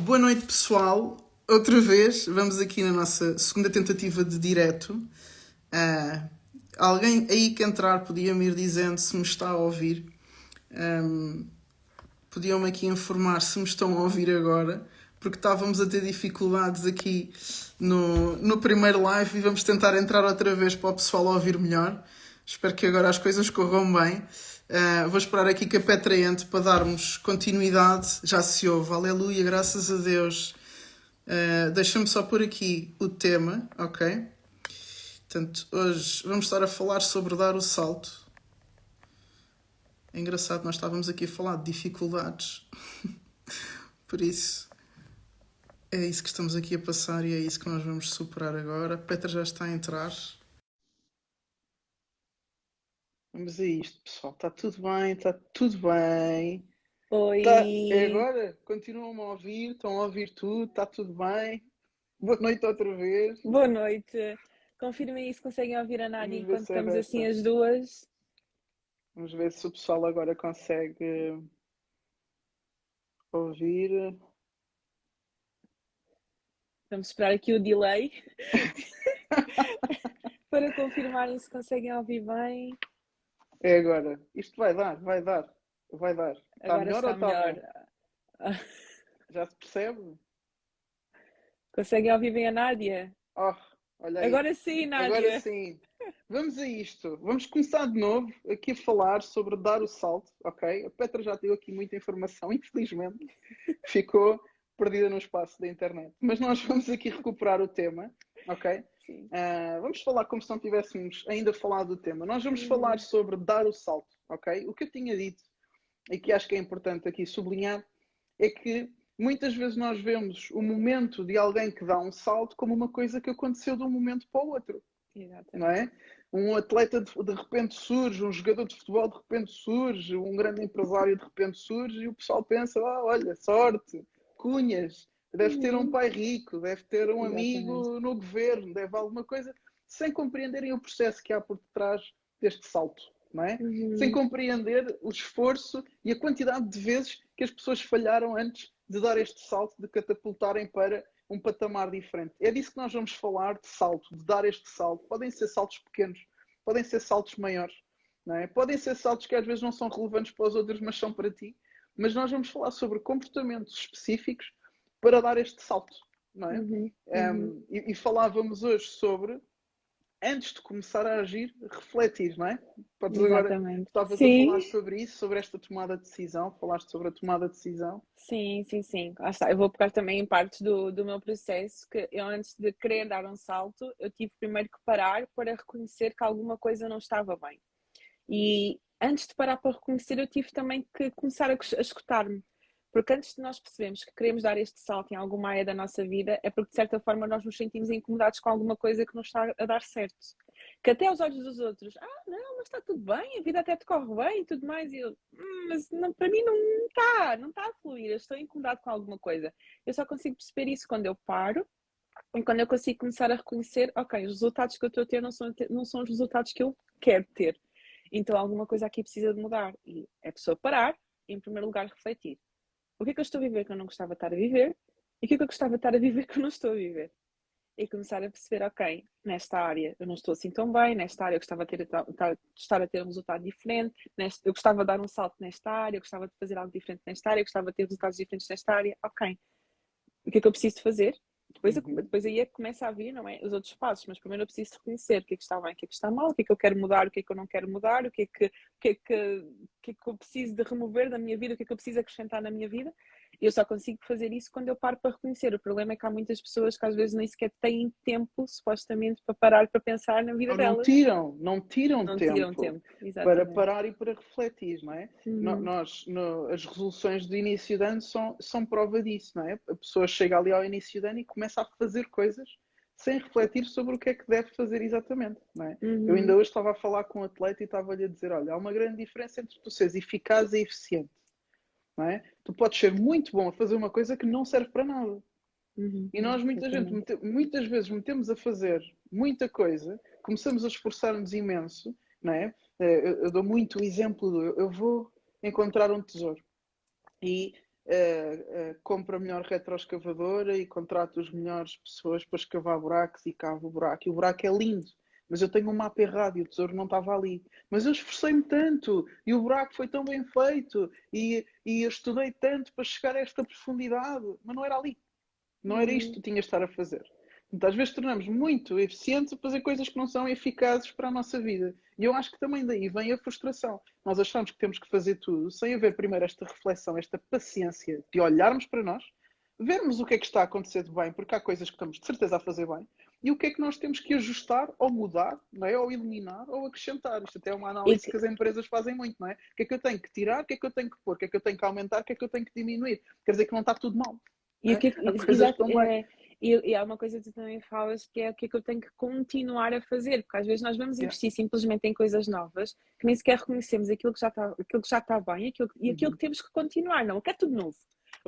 Boa noite, pessoal. Outra vez, vamos aqui na nossa segunda tentativa de direto. Ah, alguém aí que entrar podia-me ir dizendo se me está a ouvir. Um, Podiam-me aqui informar se me estão a ouvir agora, porque estávamos a ter dificuldades aqui no, no primeiro live e vamos tentar entrar outra vez para o pessoal ouvir melhor. Espero que agora as coisas corram bem. Uh, vou esperar aqui que a Petra entre para darmos continuidade. Já se ouve, aleluia, graças a Deus. Uh, Deixa-me só pôr aqui o tema, ok? Portanto, hoje vamos estar a falar sobre dar o salto. É engraçado, nós estávamos aqui a falar de dificuldades. Por isso, é isso que estamos aqui a passar e é isso que nós vamos superar agora. Petra já está a entrar. Vamos a isto, pessoal. Está tudo bem, está tudo bem. Oi. Tá, é agora? Continuam-me a ouvir, estão a ouvir tudo, está tudo bem. Boa noite outra vez. Boa noite. Confirmem se conseguem ouvir a Nádia ver enquanto é estamos assim desta. as duas. Vamos ver se o pessoal agora consegue ouvir. Vamos esperar aqui o delay para confirmarem se conseguem ouvir bem. É agora. Isto vai dar, vai dar, vai dar. Está Agora melhor está ou está melhor. Já se percebe? Conseguem ouvir bem a Nádia? Oh, olha aí. Agora sim, Nádia. Agora sim. Vamos a isto. Vamos começar de novo aqui a falar sobre dar o salto, ok? A Petra já deu aqui muita informação, infelizmente. Ficou perdida no espaço da internet. Mas nós vamos aqui recuperar o tema, ok? Ah, vamos falar como se não tivéssemos ainda falado do tema. Nós vamos Uhum. falar sobre dar o salto, ok? O que eu tinha dito, e que acho que é importante aqui sublinhar, é que muitas vezes nós vemos o momento de alguém que dá um salto como uma coisa que aconteceu de um momento para o outro Exatamente. não é? Um atleta de, de repente surge, um jogador de futebol de repente surge, um grande empresário de repente surge e o pessoal pensa: ah, olha, sorte, cunhas, deve ter um Uhum. pai rico, deve ter um amigo no governo, deve alguma coisa, sem compreenderem o processo que há por detrás deste salto, não é? Uhum. Sem compreender o esforço e a quantidade de vezes que as pessoas falharam antes de dar este salto, de catapultarem para um patamar diferente. É disso que nós vamos falar, de salto, de dar este salto. Podem ser saltos pequenos, podem ser saltos maiores, não é? podem ser saltos que às vezes não são relevantes para os outros, mas são para ti. Mas nós vamos falar sobre comportamentos específicos para dar este salto, não é? Uhum. Um, e, e falávamos hoje sobre, antes de começar a agir, refletir, não é? Podes agora Exatamente. Estavas a Sim. falar sobre isso, sobre esta tomada de decisão, falaste sobre a tomada de decisão. Sim, sim, sim. Está. Eu vou pegar também em partes do, do meu processo, que eu antes de querer dar um salto, eu tive primeiro que parar para reconhecer que alguma coisa não estava bem. E antes de parar para reconhecer, eu tive também que começar a, a escutar-me. Porque antes de nós percebermos que queremos dar este salto em alguma área da nossa vida, é porque de certa forma nós nos sentimos incomodados com alguma coisa que não está a dar certo. Que até aos olhos dos outros, ah, não, mas está tudo bem, a vida até te corre bem e tudo mais. E eu, "Hum, mas não, para mim não está, não está a fluir, eu estou incomodado com alguma coisa. Eu só consigo perceber isso quando eu paro e quando eu consigo começar a reconhecer, ok, os resultados que eu estou a ter não são, não são os resultados que eu quero ter. Então alguma coisa aqui precisa de mudar. E é pessoa parar em primeiro lugar, refletir. O que é que eu estou a viver que eu não gostava de estar a viver? E o que é que eu gostava de estar a viver que eu não estou a viver? E começar a perceber, ok, nesta área eu não estou assim tão bem, nesta área eu gostava de, ter, de estar a ter um resultado diferente, neste, eu gostava de dar um salto nesta área, eu gostava de fazer algo diferente nesta área, eu gostava de ter resultados diferentes nesta área, ok. O que é que eu preciso fazer? Depois, eu- Uhum. depois aí é que começa a vir, não é? Os outros passos, mas primeiro eu preciso reconhecer o que é que está bem, o que é que está mal, o que é que eu quero mudar, o que é que eu não quero mudar, o que é que, o que, é que, o que, é que eu preciso de remover da minha vida, o que é que eu preciso acrescentar na minha vida. Eu só consigo fazer isso quando eu paro para reconhecer. O problema é que há muitas pessoas que às vezes nem sequer têm tempo, supostamente, para parar para pensar na vida não delas. tiram, não tiram Não tempo, tiram tempo. para parar e para refletir, não é? Uhum. Nós, no- as resoluções de início de ano são, são prova disso, não é? A pessoa chega ali ao início de ano e começa a fazer coisas sem refletir sobre o que é que deve fazer exatamente, não é? Uhum. Eu ainda hoje estava a falar com um atleta e estava-lhe a dizer: olha, há uma grande diferença entre tu seres eficaz e eficiente. Não é? Tu podes ser muito bom a fazer uma coisa que não serve para nada. Uhum. E nós muita gente, Exatamente. muitas vezes metemos a fazer muita coisa, começamos a esforçar-nos imenso, não é? Eh, Eu, eu dou muito o exemplo do eu- eu vou encontrar um tesouro. E uh, uh, compro a melhor retroescavadora e contrato as melhores pessoas para escavar buracos e cavo o buraco. E o buraco é lindo, mas eu tenho um mapa errado e o tesouro não estava ali. Mas eu esforcei-me tanto e o buraco foi tão bem feito e, e eu estudei tanto para chegar a esta profundidade, mas não era ali. Não era isto que tinha de estar a fazer. Então, às vezes tornamos muito eficientes a fazer coisas que não são eficazes para a nossa vida. E eu acho que também daí vem a frustração. Nós achamos que temos que fazer tudo sem haver primeiro esta reflexão, esta paciência de olharmos para nós, vermos o que é que está a acontecer de bem, porque há coisas que estamos de certeza a fazer bem, e o que é que nós temos que ajustar ou mudar, não é? ou eliminar ou acrescentar. Isto até é uma análise que as empresas fazem muito, não é? O que é que eu tenho que tirar, o que é que eu tenho que pôr, o que é que eu tenho que aumentar, o que é que eu tenho que diminuir. Quer dizer que não está tudo mal. E o que, é que, exato, é, e, e há uma coisa que tu também falas que é o que é que eu tenho que continuar a fazer, porque às vezes nós vamos investir yeah. simplesmente em coisas novas que nem sequer reconhecemos aquilo que já está, aquilo que já está bem aquilo, e aquilo uhum. que temos que continuar. Não, eu quero tudo novo.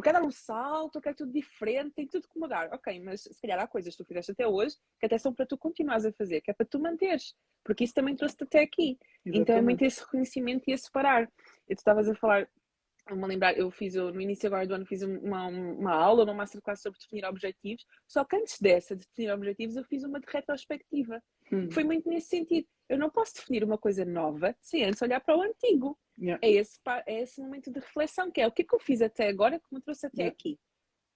Eu quero dar um salto, eu quero tudo diferente, tem tudo que mudar. Ok, mas se calhar há coisas que tu fizeste até hoje que até são para tu continuares a fazer, que é para tu manteres, porque isso também trouxe-te até aqui. Exatamente. Então é muito esse reconhecimento e esse parar. E tu estavas a falar Vou-me lembrar, eu fiz, no início agora do ano, fiz uma, uma aula, uma masterclass sobre definir objetivos, só que antes dessa, de definir objetivos, eu fiz uma de retrospectiva. Hum. Foi muito nesse sentido. Eu não posso definir uma coisa nova sem antes olhar para o antigo. Yeah. É, esse, é esse momento de reflexão, que é o que é que eu fiz até agora que me trouxe até yeah. aqui.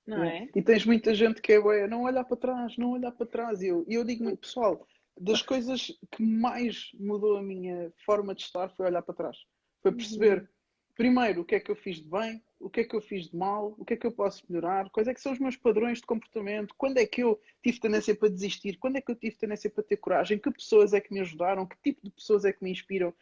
Não yeah. é? E tens muita gente que é, não olhar para trás, não olhar para trás. E eu, eu digo muito, pessoal, das coisas que mais mudou a minha forma de estar foi olhar para trás. Foi perceber uhum primeiro, o que é que eu fiz de bem, o que é que eu fiz de mal, o que é que eu posso melhorar, quais é que são os meus padrões de comportamento, quando é que eu tive tendência para desistir, quando é que eu tive tendência para ter coragem, que pessoas é que me ajudaram, que tipo de pessoas é que me inspiram.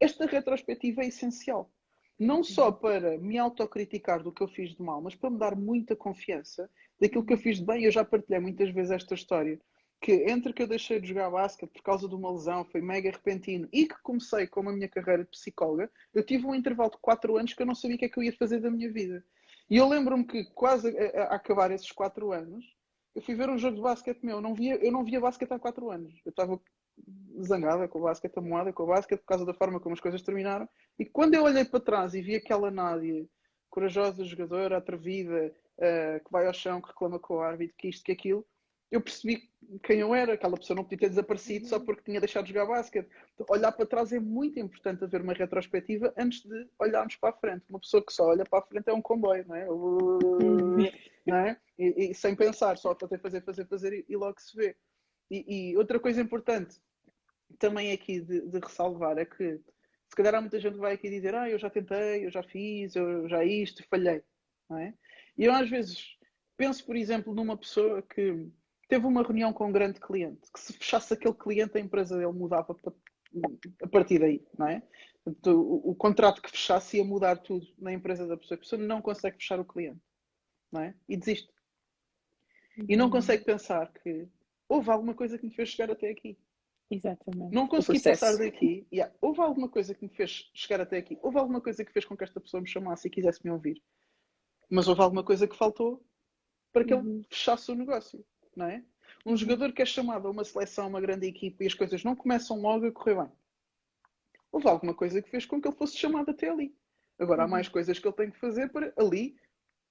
Esta retrospectiva é essencial. Não só para me autocriticar do que eu fiz de mal, mas para me dar muita confiança daquilo que eu fiz de bem. Eu já partilhei muitas vezes esta história que entre que eu deixei de jogar basquete por causa de uma lesão, foi mega repentino, e que comecei com a minha carreira de psicóloga, eu tive um intervalo de 4 anos que eu não sabia o que é que eu ia fazer da minha vida. E eu lembro-me que quase a, acabar esses 4 anos, eu fui ver um jogo de basquete meu, eu não via, eu não via basquete há 4 anos. Eu estava zangada com o basquete, amoada com o basquete por causa da forma como as coisas terminaram. E quando eu olhei para trás e vi aquela Nádia, corajosa jogadora, atrevida, uh, que vai ao chão, que reclama com o árbitro, que isto, que aquilo, eu percebi quem eu era, aquela pessoa não podia ter desaparecido só uhum. porque tinha deixado de jogar basquete. Então, olhar para trás é muito importante haver uma retrospectiva antes de olharmos para a frente. Uma pessoa que só olha para a frente é um comboio, não é? Uhum. Não é? E, e, sem pensar, só para fazer, fazer, fazer e, e logo se vê. E, e, outra coisa importante também aqui de, de, ressalvar é que se calhar há muita gente que vai aqui dizer ah, eu já tentei, eu já fiz, eu já isto, falhei. Não é? E eu às vezes penso, por exemplo, numa pessoa que teve uma reunião com um grande cliente, que se fechasse aquele cliente, a empresa dele mudava a partir daí, não é? O, o, contrato que fechasse ia mudar tudo na empresa da pessoa. A pessoa não consegue fechar o cliente, não é? E desiste. E não uhum. consegue pensar que houve alguma coisa que me fez chegar até aqui. Exatamente. Não consegui passar daqui. Yeah. Houve alguma coisa que me fez chegar até aqui. Houve alguma coisa que fez com que esta pessoa me chamasse e quisesse me ouvir. Mas houve alguma coisa que faltou para que uhum. ele fechasse o negócio não é? Um jogador que é chamado a uma seleção, a uma grande equipa e as coisas não começam logo a correr bem. Houve alguma coisa que fez com que ele fosse chamado até ali. Agora há uhum. mais coisas que ele tem que fazer para ali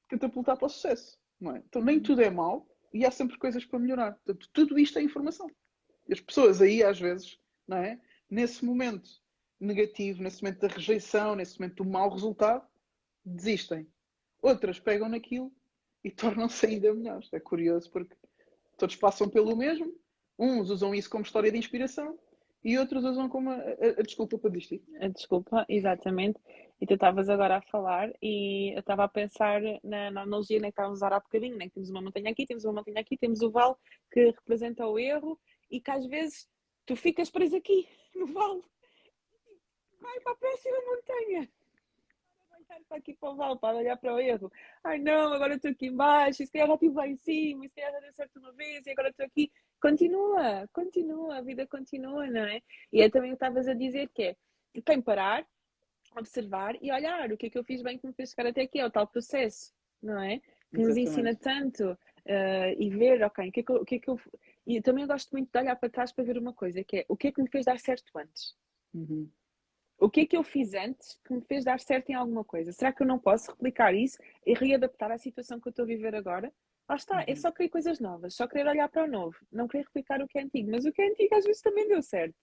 catapultar para o sucesso. Não é? Então nem tudo é mau e há sempre coisas para melhorar. Portanto, tudo isto é informação. E as pessoas aí, às vezes, não é? nesse momento negativo, nesse momento da rejeição, nesse momento do mau resultado, desistem. Outras pegam naquilo e tornam-se ainda melhores. É curioso porque todos passam pelo mesmo. Uns usam isso como história de inspiração e outros usam como a, a, a desculpa para desistir. A desculpa, exatamente. E tu estavas agora a falar e eu estava a pensar na, na analogia né, que estávamos a usar há bocadinho, né? temos uma montanha aqui, temos uma montanha aqui, temos o vale que representa o erro e que às vezes tu ficas preso aqui, no vale. Vai para a próxima montanha para aqui para o vale, para olhar para o erro. Ai não, agora estou aqui embaixo, se calhar já estive lá em cima, se calhar já deu certo uma vez e agora estou aqui. Continua, continua, a vida continua, não é? E é também o que estavas a dizer que é, tem parar, observar e olhar o que é que eu fiz bem que me fez chegar até aqui, é o tal processo, não é? Que nos ensina tanto uh, e ver, ok, o que, é que eu, o que é que eu. E também eu gosto muito de olhar para trás para ver uma coisa, que é o que é que me fez dar certo antes. Uhum. O que é que eu fiz antes que me fez dar certo em alguma coisa? Será que eu não posso replicar isso e readaptar à situação que eu estou a viver agora? Lá está, é uhum. só querer coisas novas, só querer olhar para o novo, não querer replicar o que é antigo. Mas o que é antigo às vezes também deu certo.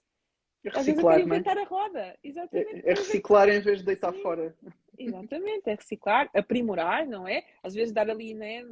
Reciclar, às vezes eu quero é? inventar a roda. Exatamente. É, é reciclar em vez de deitar Sim. fora. Exatamente, é reciclar, aprimorar, não é? Às vezes dar ali, né?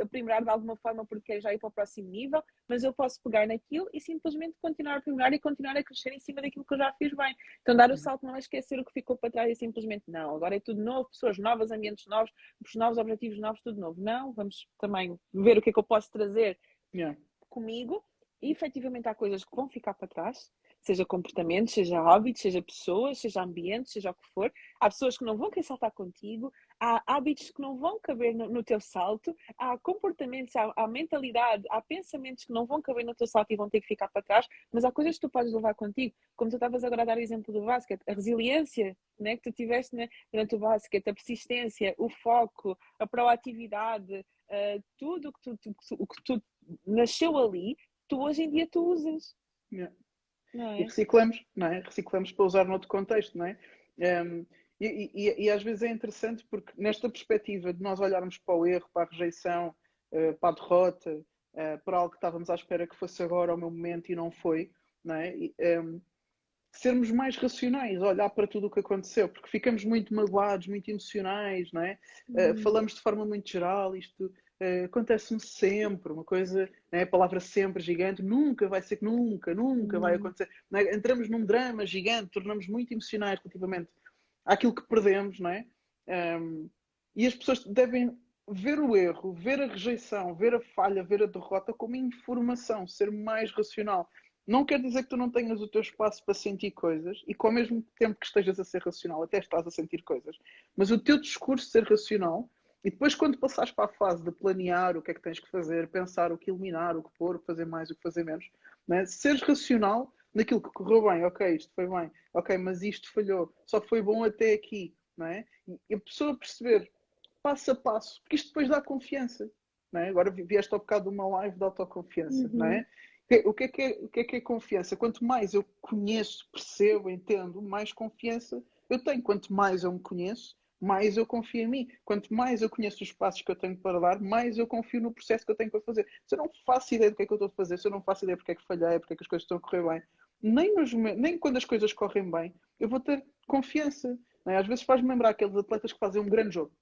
Aprimorar de alguma forma porque já ir para o próximo nível, mas eu posso pegar naquilo e simplesmente continuar a aprimorar e continuar a crescer em cima daquilo que eu já fiz bem. Então dar o uhum. salto não é esquecer o que ficou para trás e simplesmente não, agora é tudo novo, pessoas novas, ambientes novos, novos objetivos novos, tudo novo. Não, vamos também ver o que é que eu posso trazer yeah. comigo e efetivamente há coisas que vão ficar para trás seja comportamentos, seja hábitos, seja pessoas, seja ambientes, seja o que for. Há pessoas que não vão querer saltar contigo, há hábitos que não vão caber no, no teu salto, há comportamentos, há, há, mentalidade, há pensamentos que não vão caber no teu salto e vão ter que ficar para trás, mas há coisas que tu podes levar contigo, como tu estavas agora a dar o exemplo do basquete, a resiliência né, que tu tiveste né, durante o basquete, a persistência, o foco, a proatividade, uh, tudo o que tu, tu, o que tu nasceu ali, tu hoje em dia tu usas. Yeah é? e reciclamos, não é? Reciclamos para usar noutro contexto, não é? Um, e, e, e, às vezes é interessante porque nesta perspectiva de nós olharmos para o erro, para a rejeição, uh, para a derrota, uh, para algo que estávamos à espera que fosse agora o meu momento e não foi, não é? E, um, sermos mais racionais, olhar para tudo o que aconteceu, porque ficamos muito magoados, muito emocionais, não é? Uh, falamos de forma muito geral, isto uh, acontece-me sempre, uma coisa, né, a palavra sempre gigante, nunca vai ser, nunca, nunca vai acontecer. É? Entramos num drama gigante, tornamos muito emocionais relativamente àquilo que perdemos, não é? Um, e as pessoas devem ver o erro, ver a rejeição, ver a falha, ver a derrota como informação, ser mais racional. Não quer dizer que tu não tenhas o teu espaço para sentir coisas e que ao mesmo tempo que estejas a ser racional, até estás a sentir coisas, mas o teu discurso ser racional e depois, quando passares para a fase de planear o que é que tens que fazer, pensar o que eliminar, o que pôr, o que fazer mais, o que fazer menos, né? seres racional naquilo que correu bem, ok, isto foi bem, ok, mas isto falhou, só foi bom até aqui, não é? E a pessoa perceber passo a passo, porque isto depois dá confiança, não é? Agora vieste ao bocado de uma live de autoconfiança, uhum. não é? O que, é que é, o que é que é confiança? Quanto mais eu conheço, percebo, entendo, mais confiança eu tenho. Quanto mais eu me conheço, mais eu confio em mim. Quanto mais eu conheço os passos que eu tenho para dar, mais eu confio no processo que eu tenho para fazer. Se eu não faço ideia do que é que eu estou a fazer, se eu não faço ideia porque é que falhei, porque é que as coisas estão a correr bem, nem, nos, nem quando as coisas correm bem, eu vou ter confiança. É? Às vezes faz-me lembrar aqueles atletas que fazem um grande jogo.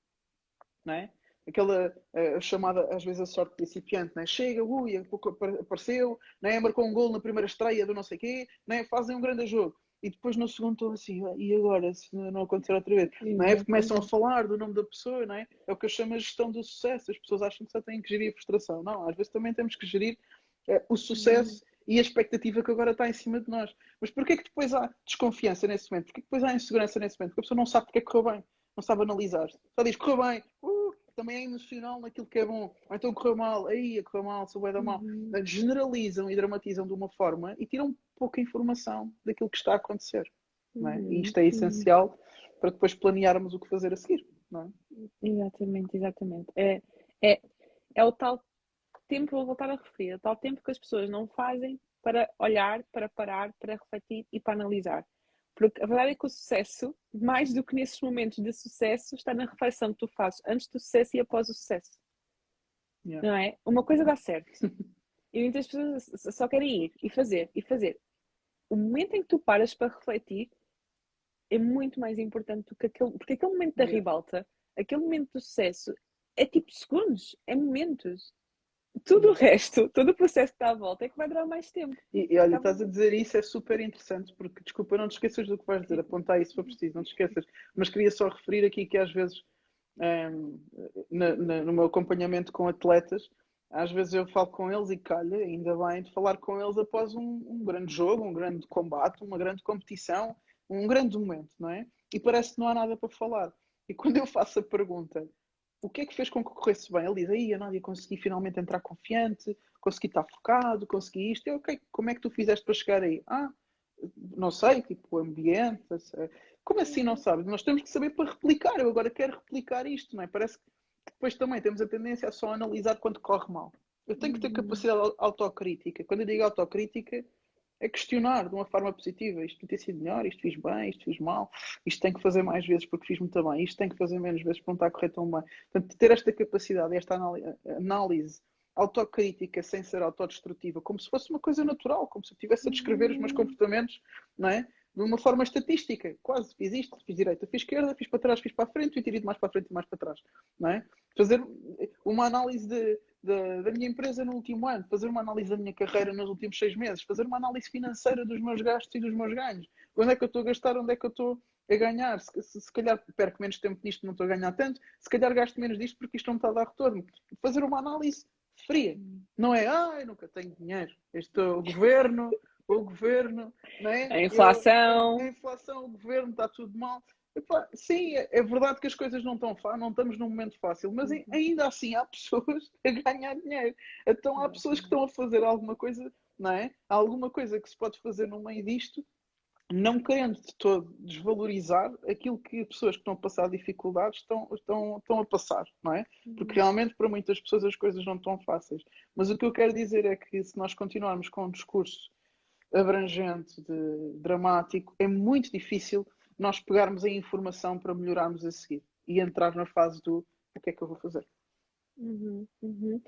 Não é? Aquela uh, chamada, às vezes, a sorte principiante, né? chega, ui, apareceu, né? marcou um gol na primeira estreia do não sei quê, né? fazem um grande jogo e depois no segundo estou assim, e agora, se não acontecer outra vez? Não é? Começam a falar do nome da pessoa, não é? É o que eu chamo de gestão do sucesso. As pessoas acham que só têm que gerir a frustração. Não, às vezes também temos que gerir é, o sucesso e a expectativa que agora está em cima de nós. Mas porquê que depois há desconfiança nesse momento? Porquê que depois há insegurança nesse momento? Porque a pessoa não sabe porque é que correu bem, não sabe analisar. Só diz, correu bem, uh, também é emocional naquilo que é bom. Ou então correu mal, aí correu mal, sou da mal. Uhum. Generalizam e dramatizam de uma forma e tiram pouca informação daquilo que está a acontecer. É? E isto é uhum. essencial para depois planearmos o que fazer a seguir. Não é? Exatamente, exatamente. É, é, é o tal tempo, vou voltar a referir, é o tal tempo que as pessoas não fazem para olhar, para parar, para refletir e para analisar. Porque a verdade é que o sucesso, mais do que nesses momentos de sucesso, está na reflexão que tu fazes antes do sucesso e após o sucesso. Yeah. Não é? Uma coisa dá certo. e muitas pessoas só querem ir e fazer e fazer. O momento em que tu paras para refletir é muito mais importante do que aquele. Porque aquele momento da ribalta, aquele momento do sucesso, é tipo segundos, é momentos. Tudo o resto, todo o processo que está à volta é que vai durar mais tempo. E, e olha, estás a dizer isso, é super interessante, porque desculpa, não te esqueças do que vais dizer, apontar isso se for preciso, não te esqueças. Mas queria só referir aqui que às vezes, um, ehm, na, na, no meu acompanhamento com atletas, às vezes eu falo com eles e calha, ainda bem, de falar com eles após um, um grande jogo, um grande combate, uma grande competição um grande momento, não é? E parece que não há nada para falar. E quando eu faço a pergunta, o que é que fez com que corresse bem? Ele diz, aí a Nádia consegui finalmente entrar confiante, consegui estar focado, consegui isto. Eu, ok, como é que tu fizeste para chegar aí? Ah, não sei, tipo, o ambiente. Como assim não sabes? Nós temos que saber para replicar. Eu agora quero replicar isto, não é? Parece que depois também temos a tendência a só analisar quando corre mal. Eu tenho que ter capacidade autocrítica. Quando eu digo autocrítica, é questionar de uma forma positiva. Isto ter sido melhor, isto fiz bem, isto fiz mal, isto tem que fazer mais vezes porque fiz muito bem, isto tem que fazer menos vezes porque não está a correr tão bem. Portanto, ter esta capacidade, esta análise autocrítica sem ser autodestrutiva, como se fosse uma coisa natural, como se eu estivesse a descrever os meus comportamentos, não é? De uma forma estatística, quase fiz isto, fiz direita, fiz esquerda, fiz para trás, fiz para a frente, e tirei de mais para a frente e mais para trás, não é? Fazer uma análise de, da, da, minha empresa no último ano, fazer uma análise da minha carreira nos últimos seis meses, fazer uma análise financeira dos meus gastos e dos meus ganhos. Onde é que eu estou a gastar, onde é que eu estou a ganhar? Se, se, se calhar perco menos tempo nisto, não estou a ganhar tanto, se calhar gasto menos disto porque isto não me está a dar retorno. Fazer uma análise fria. Não é, ai, nunca tenho dinheiro. Este é o governo, o governo, não é? A inflação. Eu, a inflação, o governo, está tudo mal. Epá, sim, é, verdade que as coisas não estão fáceis, não estamos num momento fácil, mas uhum. ainda assim há pessoas a ganhar dinheiro. Então há pessoas que estão a fazer alguma coisa, não é? Há alguma coisa que se pode fazer no meio disto, não querendo de todo desvalorizar aquilo que pessoas que estão a passar dificuldades estão, estão, estão a passar, não é? Porque uhum. realmente para muitas pessoas as coisas não estão fáceis. Mas o que eu quero dizer é que se nós continuarmos com um discurso abrangente, de, dramático, é muito difícil nós pegarmos a informação para melhorarmos a seguir e entrar na fase do o que é que eu vou fazer. Uhum, uhum.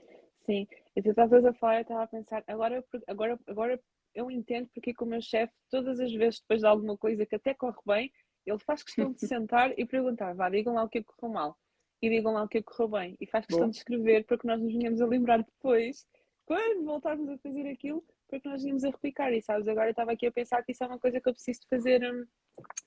Sim, e tu estavas a falar, eu estava a pensar, agora, agora, agora eu entendo porque que o meu chefe, todas as vezes depois de alguma coisa que até corre bem, ele faz questão de sentar e perguntar, vá, digam lá o que é que correu mal e digam lá o que é que correu bem e faz questão Bom. de escrever para que nós nos venhamos a lembrar depois, quando voltarmos a fazer aquilo, para que nós venhamos a replicar. E sabes, agora eu estava aqui a pensar que isso é uma coisa que eu preciso de fazer hum,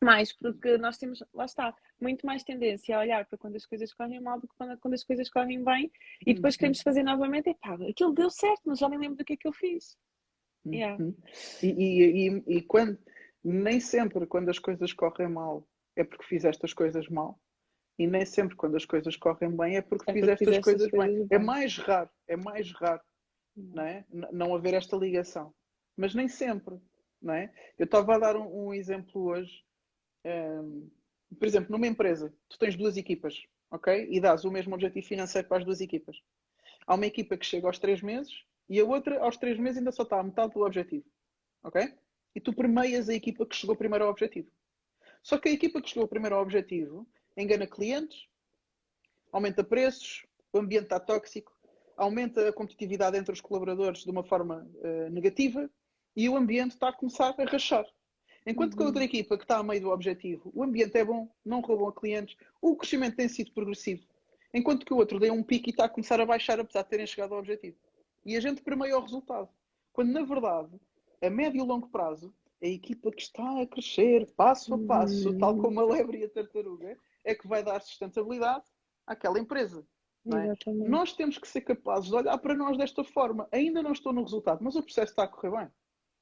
mais, porque nós temos, lá está, muito mais tendência a olhar para quando as coisas correm mal do que quando, quando as coisas correm bem e depois uhum. queremos fazer novamente e pá, aquilo deu certo, mas já nem lembro do que é que eu fiz. Uhum. Yeah. E, e, e, e, quando nem sempre quando as coisas correm mal é porque fizeste as coisas mal e nem sempre quando as coisas correm bem é porque, é porque fizeste, fizeste as coisas, coisas bem. bem. É mais raro, é mais raro uhum. não, é? não haver esta ligação. Mas nem sempre, não é? Eu estava a dar um, um exemplo hoje. Um, por exemplo, numa empresa, tu tens duas equipas, ok? E dás o mesmo objetivo financeiro para as duas equipas. Há uma equipa que chega aos três meses e a outra, aos três meses, ainda só está a metade do objetivo. Ok? E tu permeias a equipa que chegou primeiro ao objetivo. Só que a equipa que chegou primeiro ao objetivo engana clientes, aumenta preços, o ambiente está tóxico, aumenta a competitividade entre os colaboradores de uma forma uh, negativa e o ambiente está a começar a rachar. Enquanto uhum. que a outra equipa que está a meio do objetivo, o ambiente é bom, não roubam a clientes, o crescimento tem sido progressivo. Enquanto que o outro deu um pico e está a começar a baixar, apesar de terem chegado ao objetivo e a gente permeia o resultado. Quando, na verdade, a médio e longo prazo, a equipa que está a crescer passo a passo, uhum. tal como a lebre e a tartaruga, é que vai dar sustentabilidade àquela empresa. É? Nós temos que ser capazes de olhar para nós desta forma. Ainda não estou no resultado, mas o processo está a correr bem.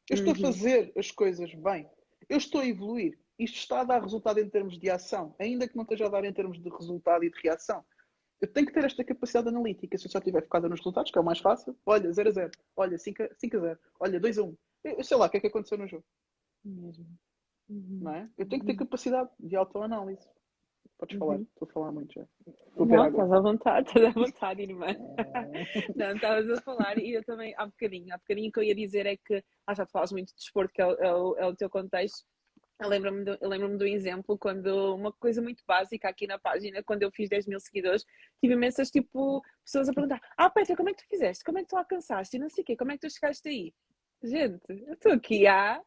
Eu estou uhum. a fazer as coisas bem. Eu estou a evoluir. Isto está a dar resultado em termos de ação, ainda que não esteja a dar em termos de resultado e de reação. Eu tenho que ter esta capacidade analítica. Se eu só estiver focada nos resultados, que é o mais fácil, olha, 0 a 0, olha, 5 a, 5 a 0, olha, 2 a 1. Eu sei lá o que é que aconteceu no jogo. Mesmo. Uhum. Não é? Eu tenho que ter uhum. capacidade de autoanálise. Podes falar, uhum. estou a falar muito já. Vou não, estás à vontade, estás à vontade, irmã. não, estavas a falar e eu também, há bocadinho, há bocadinho que eu ia dizer é que, ah, já te falas muito de desporto, que é o, é é o teu contexto, eu lembro-me do, lembro do exemplo quando uma coisa muito básica aqui na página, quando eu fiz 10 mil seguidores, tive imensas tipo, pessoas a perguntar: Ah, Petra, como é que tu fizeste? Como é que tu alcançaste? E não sei o quê, como é que tu chegaste aí? Gente, eu estou aqui há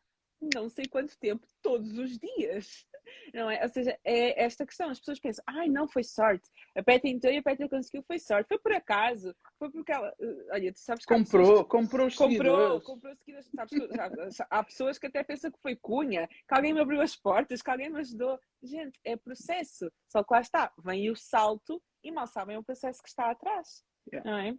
não sei quanto tempo, todos os dias. Não é? Ou seja, é esta questão. As pessoas pensam, ai, não foi sorte. A Petra entrou e a Petra conseguiu, foi sorte. Foi por acaso. Foi porque ela. Eh, olha, tu sabes que. Comprou, pessoas... comprou os comprou, seguidores. Comprou seguidores. Sabes, há pessoas que até pensam que foi cunha, que alguém me abriu as portas, que alguém me ajudou. Gente, é processo. Só que lá está, vem o salto e mal sabem o processo que está atrás. Yeah. Não é?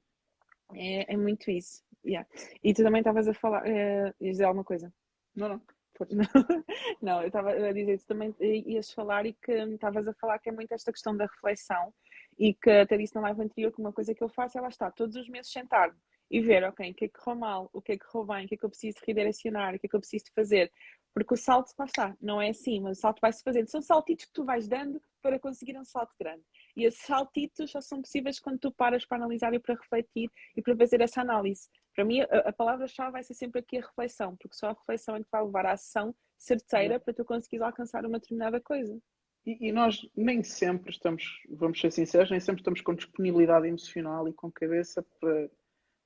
é? É muito isso. Yeah. E tu também estavas a falar, uh, dizer alguma coisa? Não, não. Não, eu estava a dizer, tu também ias falar e que estavas a falar que é muito esta questão da reflexão e que até disse na live anterior que uma coisa que eu faço é lá está, todos os meses sentar-me e ver, ok, o que é que correu mal, o que é que correu bem, o que é que eu preciso redirecionar, o que é que eu preciso fazer. Porque o salto, lá está, não é assim, mas o salto vai-se fazendo. São saltitos que tu vais dando para conseguir um salto grande. E esses saltitos só são possíveis quando tu paras para analisar e para refletir e para fazer essa análise. Para mim, a, a palavra-chave vai ser sempre aqui a reflexão, porque só a reflexão é que vai levar à ação certeira para tu conseguires alcançar uma determinada coisa. E, e, nós nem sempre estamos, vamos ser sinceros, nem sempre estamos com disponibilidade emocional e com cabeça para,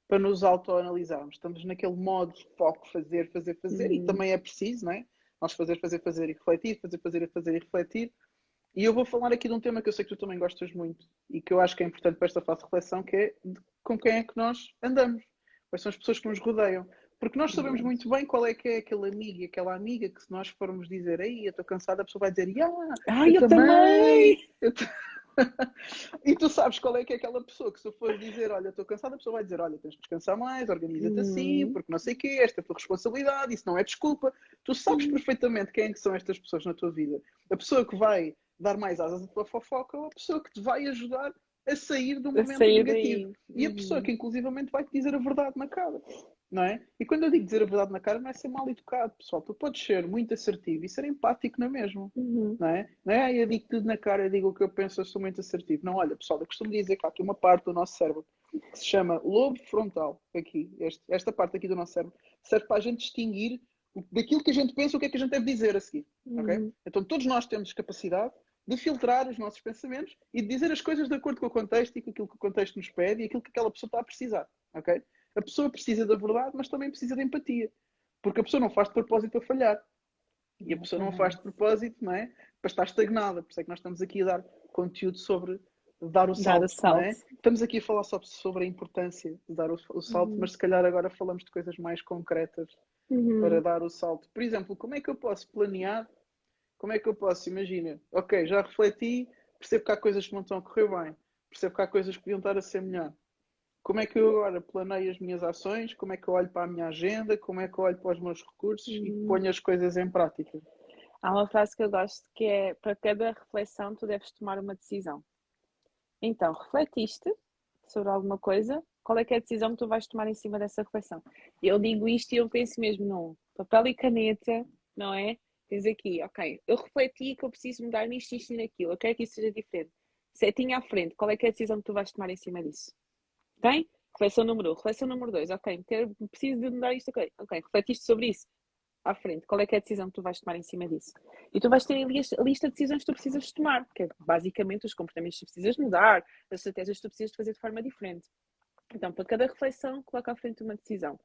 para nos autoanalisarmos. Estamos naquele modo de foco, fazer, fazer, fazer, uhum. e também é preciso, não é? Nós fazer, fazer, fazer e refletir, fazer, fazer, fazer e refletir. E eu vou falar aqui de um tema que eu sei que tu também gostas muito e que eu acho que é importante para esta fase de reflexão, que é com quem é que nós andamos. Quais são as pessoas que nos rodeiam. Porque nós sabemos muito bem qual é que é aquele amigo e aquela amiga que se nós formos dizer, ei, eu estou cansada, a pessoa vai dizer, ah, eu, eu também! Eu e tu sabes qual é que é aquela pessoa que se eu for dizer, olha, estou cansada, a pessoa vai dizer, olha, tens de descansar mais, organiza-te uhum. assim, porque não sei o quê, esta é a tua responsabilidade, isso não é desculpa. Tu sabes uhum. perfeitamente quem é são estas pessoas na tua vida. A pessoa que vai dar mais asas à tua fofoca ou a pessoa que te vai ajudar a sair do momento negativo. Daí. E a pessoa uhum. que inclusivamente vai te dizer a verdade na cara não é? E quando eu digo dizer a verdade na cara, não é ser mal educado, pessoal. Tu podes ser muito assertivo e ser empático na mesma, uhum. não é? Não é, eu digo tudo na cara, eu digo o que eu penso, eu sou muito assertivo. Não, olha, pessoal, eu costumo dizer que há aqui uma parte do nosso cérebro que se chama lobo frontal, aqui, este, esta parte aqui do nosso cérebro, serve para a gente distinguir daquilo que a gente pensa, o que é que a gente deve dizer a seguir, uhum. ok? Então todos nós temos capacidade de filtrar os nossos pensamentos e de dizer as coisas de acordo com o contexto e com aquilo que o contexto nos pede e aquilo que aquela pessoa está a precisar, ok? A pessoa precisa da verdade, mas também precisa de empatia. Porque a pessoa não faz de propósito para falhar. E a pessoa não faz de propósito, não é? Para estar estagnada. Por isso é que nós estamos aqui a dar conteúdo sobre dar o salto. Dar o salto. É? Estamos aqui a falar só sobre a importância de dar o, o salto, uhum. mas se calhar agora falamos de coisas mais concretas uhum. para dar o salto. Por exemplo, como é que eu posso planear? Como é que eu posso, imagina, ok, já refleti, percebo que há coisas que não estão a correr bem, percebo que há coisas que podiam estar a ser melhor. Como é que eu agora planeio as minhas ações? Como é que eu olho para a minha agenda? Como é que eu olho para os meus recursos e uhum. ponho as coisas em prática? Há uma frase que eu gosto que é: para cada reflexão, tu deves tomar uma decisão. Então, refletiste sobre alguma coisa, qual é que é a decisão que tu vais tomar em cima dessa reflexão? Eu digo isto e eu penso mesmo num papel e caneta, não é? Tens aqui, ok, eu refleti que eu preciso mudar nisto, isto e naquilo, eu quero que isso seja diferente. Setinha à frente, qual é que é a decisão que tu vais tomar em cima disso? Ok? Reflexão número 1. Um. Reflexão número 2. Ok, preciso de mudar isto. Ok, ok. Refletiste sobre isso. À frente. Qual é que é a decisão que tu vais tomar em cima disso? E tu vais ter ali a lista de decisões que tu precisas tomar, que é basicamente os comportamentos que tu precisas mudar, as estratégias que tu precisas fazer de forma diferente. Então, para cada reflexão, coloca à frente uma decisão.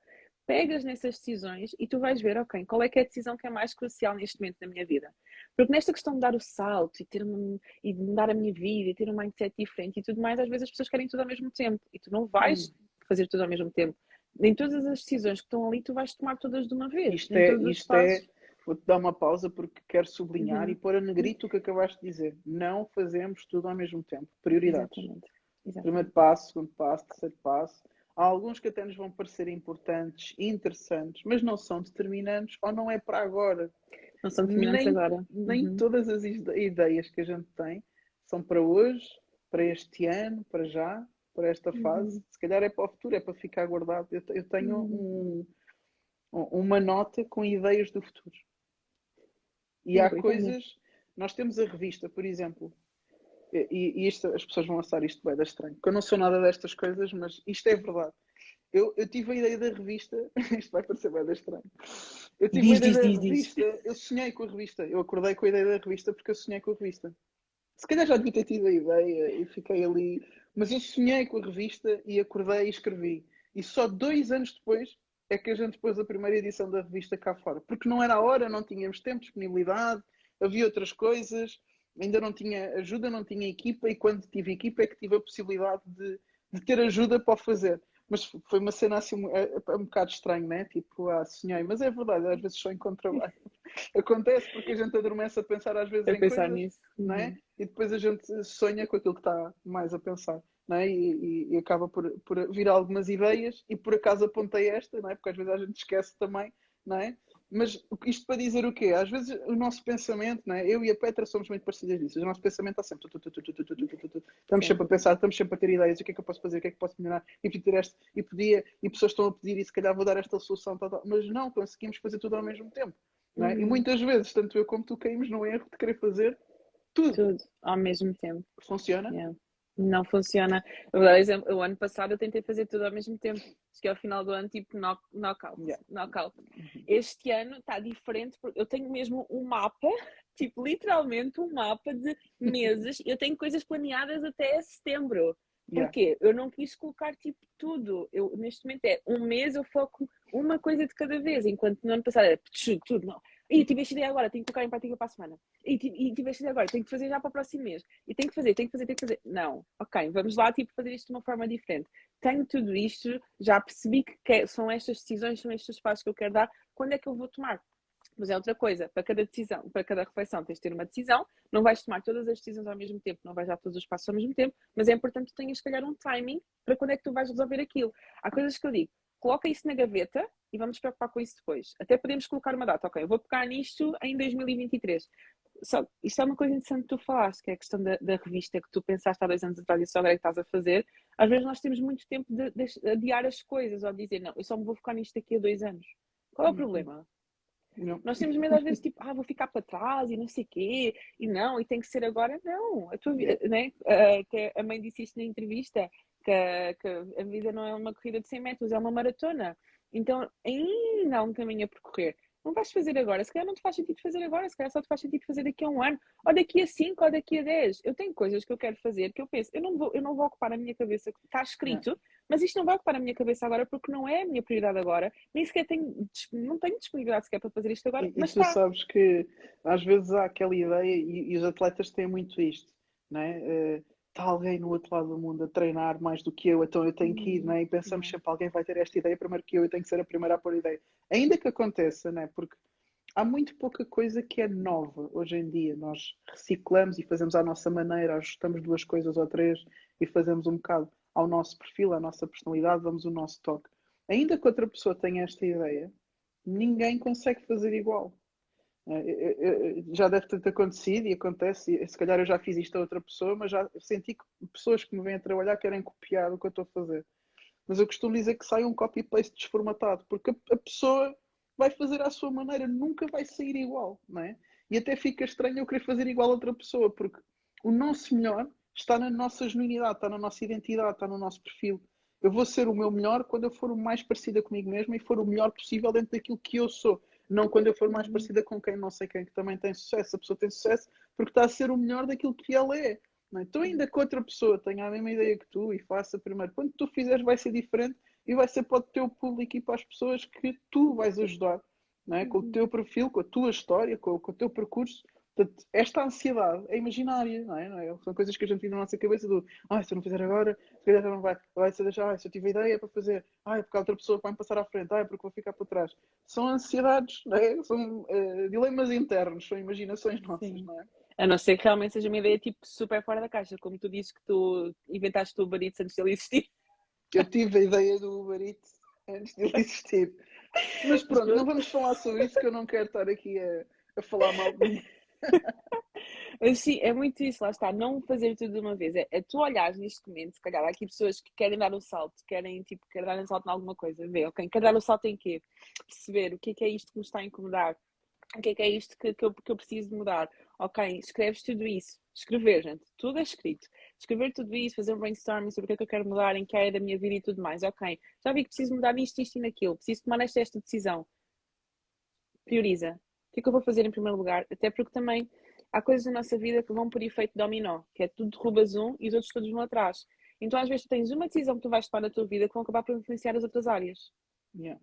Pegas nessas decisões e tu vais ver, ok, qual é que é a decisão que é mais crucial neste momento na minha vida. Porque nesta questão de dar o salto e, ter uma, e de mudar a minha vida e ter um mindset diferente e tudo mais, às vezes as pessoas querem tudo ao mesmo tempo e tu não vais hum. fazer tudo ao mesmo tempo. Nem todas as decisões que estão ali tu vais tomar todas de uma vez. Isto é, isto é vou-te dar uma pausa porque quero sublinhar uhum. e pôr a negrito o que acabaste de dizer. Não fazemos tudo ao mesmo tempo. Prioridades. Exatamente. Exatamente. Primeiro passo, segundo passo, terceiro passo. Há alguns que até nos vão parecer importantes, interessantes, mas não são determinantes ou não é para agora. Não são determinantes nem, agora. Nem uhum. todas as ideias que a gente tem são para hoje, para este ano, para já, para esta uhum. fase. Uhum. Se calhar é para o futuro, é para ficar guardado. Eu, eu tenho uhum. um, uma nota com ideias do futuro. E há coisas. Nós temos a revista, por exemplo, e, e isto, as pessoas vão achar isto bem estranho, porque eu não sou nada destas coisas, mas isto é verdade. Eu, eu tive a ideia da revista, isto vai parecer bem estranho. Eu tive diz, a ideia diz, da diz, revista, eu sonhei com a revista, eu acordei com a ideia da revista porque eu sonhei com a revista. Se calhar já devia ter tido a ideia e fiquei ali, mas eu sonhei com a revista e acordei e escrevi. E só dois anos depois é que a gente pôs a primeira edição da revista cá fora, porque não era a hora, não tínhamos tempo, disponibilidade, havia outras coisas, ainda não tinha ajuda, não tinha equipa, e quando tive equipa é que tive a possibilidade de, de ter ajuda para o fazer. Mas foi uma cena assim um, é, é um bocado estranho, né? Tipo, ah, sonhei. Mas é verdade, às vezes sonho com trabalho. Acontece porque a gente adormece a pensar às vezes a em pensar coisas, nisso. Né? Uhum. E depois a gente sonha com aquilo que está mais a pensar. Né? E, e, e, acaba por, por vir algumas ideias e por acaso apontei esta, né? porque às vezes a gente esquece também, né? Mas isto para dizer o quê? Às vezes o nosso pensamento, né? eu e a Petra somos muito parecidas nisso. O nosso pensamento está sempre. Estamos sempre a pensar, estamos sempre a ter ideias. O que é que eu posso fazer? O que é que posso melhorar? E pedir este, e podia, e pessoas estão a pedir, e se calhar vou dar esta solução, tal, tal. mas não conseguimos fazer tudo ao mesmo tempo. Não é? E muitas vezes, tanto eu como tu, caímos no erro de querer fazer Tudo. Tudo, ao mesmo tempo. Funciona? Yeah. Não funciona. Eu vou dar exemplo. O ano passado eu tentei fazer tudo ao mesmo tempo. que ao final do ano, tipo, knock, knockout. Yeah. knockout. Uhum. Este ano está diferente porque eu tenho mesmo um mapa, tipo, literalmente um mapa de meses. eu tenho coisas planeadas até setembro. Yeah. Porquê? Eu não quis colocar tipo tudo. Eu, neste momento é um mês eu foco uma coisa de cada vez, enquanto no ano passado era tudo, não. E tive esta ideia agora, tenho que colocar em prática para a semana. E e tive esta ideia agora, tenho que fazer já para o próximo mês. E tenho que fazer, tenho que fazer, tenho que fazer. Não, ok, vamos lá tipo, fazer isto de uma forma diferente. Tenho tudo isto, já percebi que são estas decisões, são estes passos que eu quero dar. Quando é que eu vou tomar? Mas é outra coisa, para cada decisão, para cada reflexão tens de ter uma decisão, não vais tomar todas as decisões ao mesmo tempo, não vais dar todos os passos ao mesmo tempo, mas é importante que tu tenhas, se calhar, um timing para quando é que tu vais resolver aquilo. Há coisas que eu digo, coloca isso na gaveta e vamos nos preocupar com isso depois. Até podemos colocar uma data, ok, eu vou pegar nisto em 2023. Só, isto é uma coisa interessante que tu falaste, que é a questão da, da revista que tu pensaste há dois anos atrás e só agora é que estás a fazer. Às vezes nós temos muito tempo de, de adiar as coisas ou dizer, não, eu só me vou focar nisto daqui a dois anos. Qual é o Uhum. problema? Não. Nós temos medo às vezes, tipo, ah, vou ficar para trás e não sei o quê, e não, e tem que ser agora. Não, a tua vida, né? Até a mãe disse isto na entrevista, que, a- que a vida não é uma corrida de 100 metros, é uma maratona. Então ainda há um caminho a percorrer. Não vais fazer agora, se calhar não te faz sentido fazer agora, se calhar só te faz sentido fazer daqui a um ano, ou daqui a cinco, ou daqui a dez. Eu tenho coisas que eu quero fazer que eu penso, eu não vou, eu não vou ocupar a minha cabeça, está escrito, mas isto não vai ocupar a minha cabeça agora porque não é a minha prioridade agora, nem sequer tenho, não tenho disponibilidade sequer para fazer isto agora, E, e mas tu está. sabes que às vezes há aquela ideia, e, e os atletas têm muito isto, não é? Está alguém no outro lado do mundo a treinar mais do que eu, então eu tenho que ir, não é? E pensamos sempre, alguém vai ter esta ideia primeiro que eu, eu tenho que ser a primeira a pôr a ideia. Ainda que aconteça, não é? Porque há muito pouca coisa que é nova hoje em dia. Nós reciclamos e fazemos à nossa maneira, ajustamos duas coisas ou três e fazemos um bocado ao nosso perfil, à nossa personalidade, damos o nosso toque. Ainda que outra pessoa tenha esta ideia, ninguém consegue fazer igual. Eh, eh, eh, Já deve ter acontecido e acontece, se calhar eu já fiz isto a outra pessoa, mas já senti que pessoas que me vêm a trabalhar querem copiar o que eu estou a fazer. Mas eu costumo dizer que sai um copy-paste desformatado, porque a, pessoa vai fazer à sua maneira, nunca vai sair igual, não é? E até fica estranho eu querer fazer igual a outra pessoa, porque o nosso melhor está na nossa genuinidade, está na nossa identidade, está no nosso perfil. Eu vou ser o meu melhor quando eu for o mais parecida comigo mesmo e for o melhor possível dentro daquilo que eu sou. Não quando eu for mais parecida com quem não sei quem que também tem sucesso. A pessoa tem sucesso porque está a ser o melhor daquilo que ela é. Não é? Então, ainda que outra pessoa tenha a mesma ideia que tu e faça primeiro, quando tu fizeres vai ser diferente e vai ser para o teu público e para as pessoas que tu vais ajudar, é? com o teu perfil, com a tua história, com, com o teu percurso. Portanto, esta ansiedade é imaginária, não é? Não é? São coisas que a gente tem na nossa cabeça do ah, se eu não fizer agora, se calhar já não vai, vai ser deixar, ah, se eu tive ideia para fazer, ah, é porque a outra pessoa vai me passar à frente, ah, é porque vou ficar para trás. São ansiedades, não é? São eh, dilemas internos, são imaginações nossas, Sim. não é? A não ser que realmente seja uma ideia tipo super fora da caixa, como tu dizes que tu inventaste o Uber Eats antes dele existir. Eu tive a ideia do Uber Eats antes de ele existir. Mas pronto, não vamos falar sobre isso que eu não quero estar aqui a, a falar mal de sim, é muito isso, lá está, não fazer tudo de uma vez. É, é tu olhares neste momento, se calhar há aqui pessoas que querem dar um salto, querem, tipo, querem dar um salto em alguma coisa, vê, ok, quer dar um salto em quê? Perceber o que é que é isto que me está a incomodar, o que é que é isto que, que, eu, que eu preciso de mudar. Ok, escreves tudo isso. Escrever, gente, tudo é escrito. Escrever tudo isso, fazer um brainstorming sobre o que é que eu quero mudar, em que área da minha vida e tudo mais. Ok, já vi que preciso mudar nisto, isto e naquilo, preciso tomar esta, esta decisão. Prioriza. O que é que eu vou fazer em primeiro lugar? Até porque também há coisas na nossa vida que vão por efeito dominó, que é tudo derrubas um e os outros todos vão atrás. Então, às vezes, tu tens uma decisão que tu vais tomar na tua vida que vão acabar por influenciar as outras áreas, Yeah.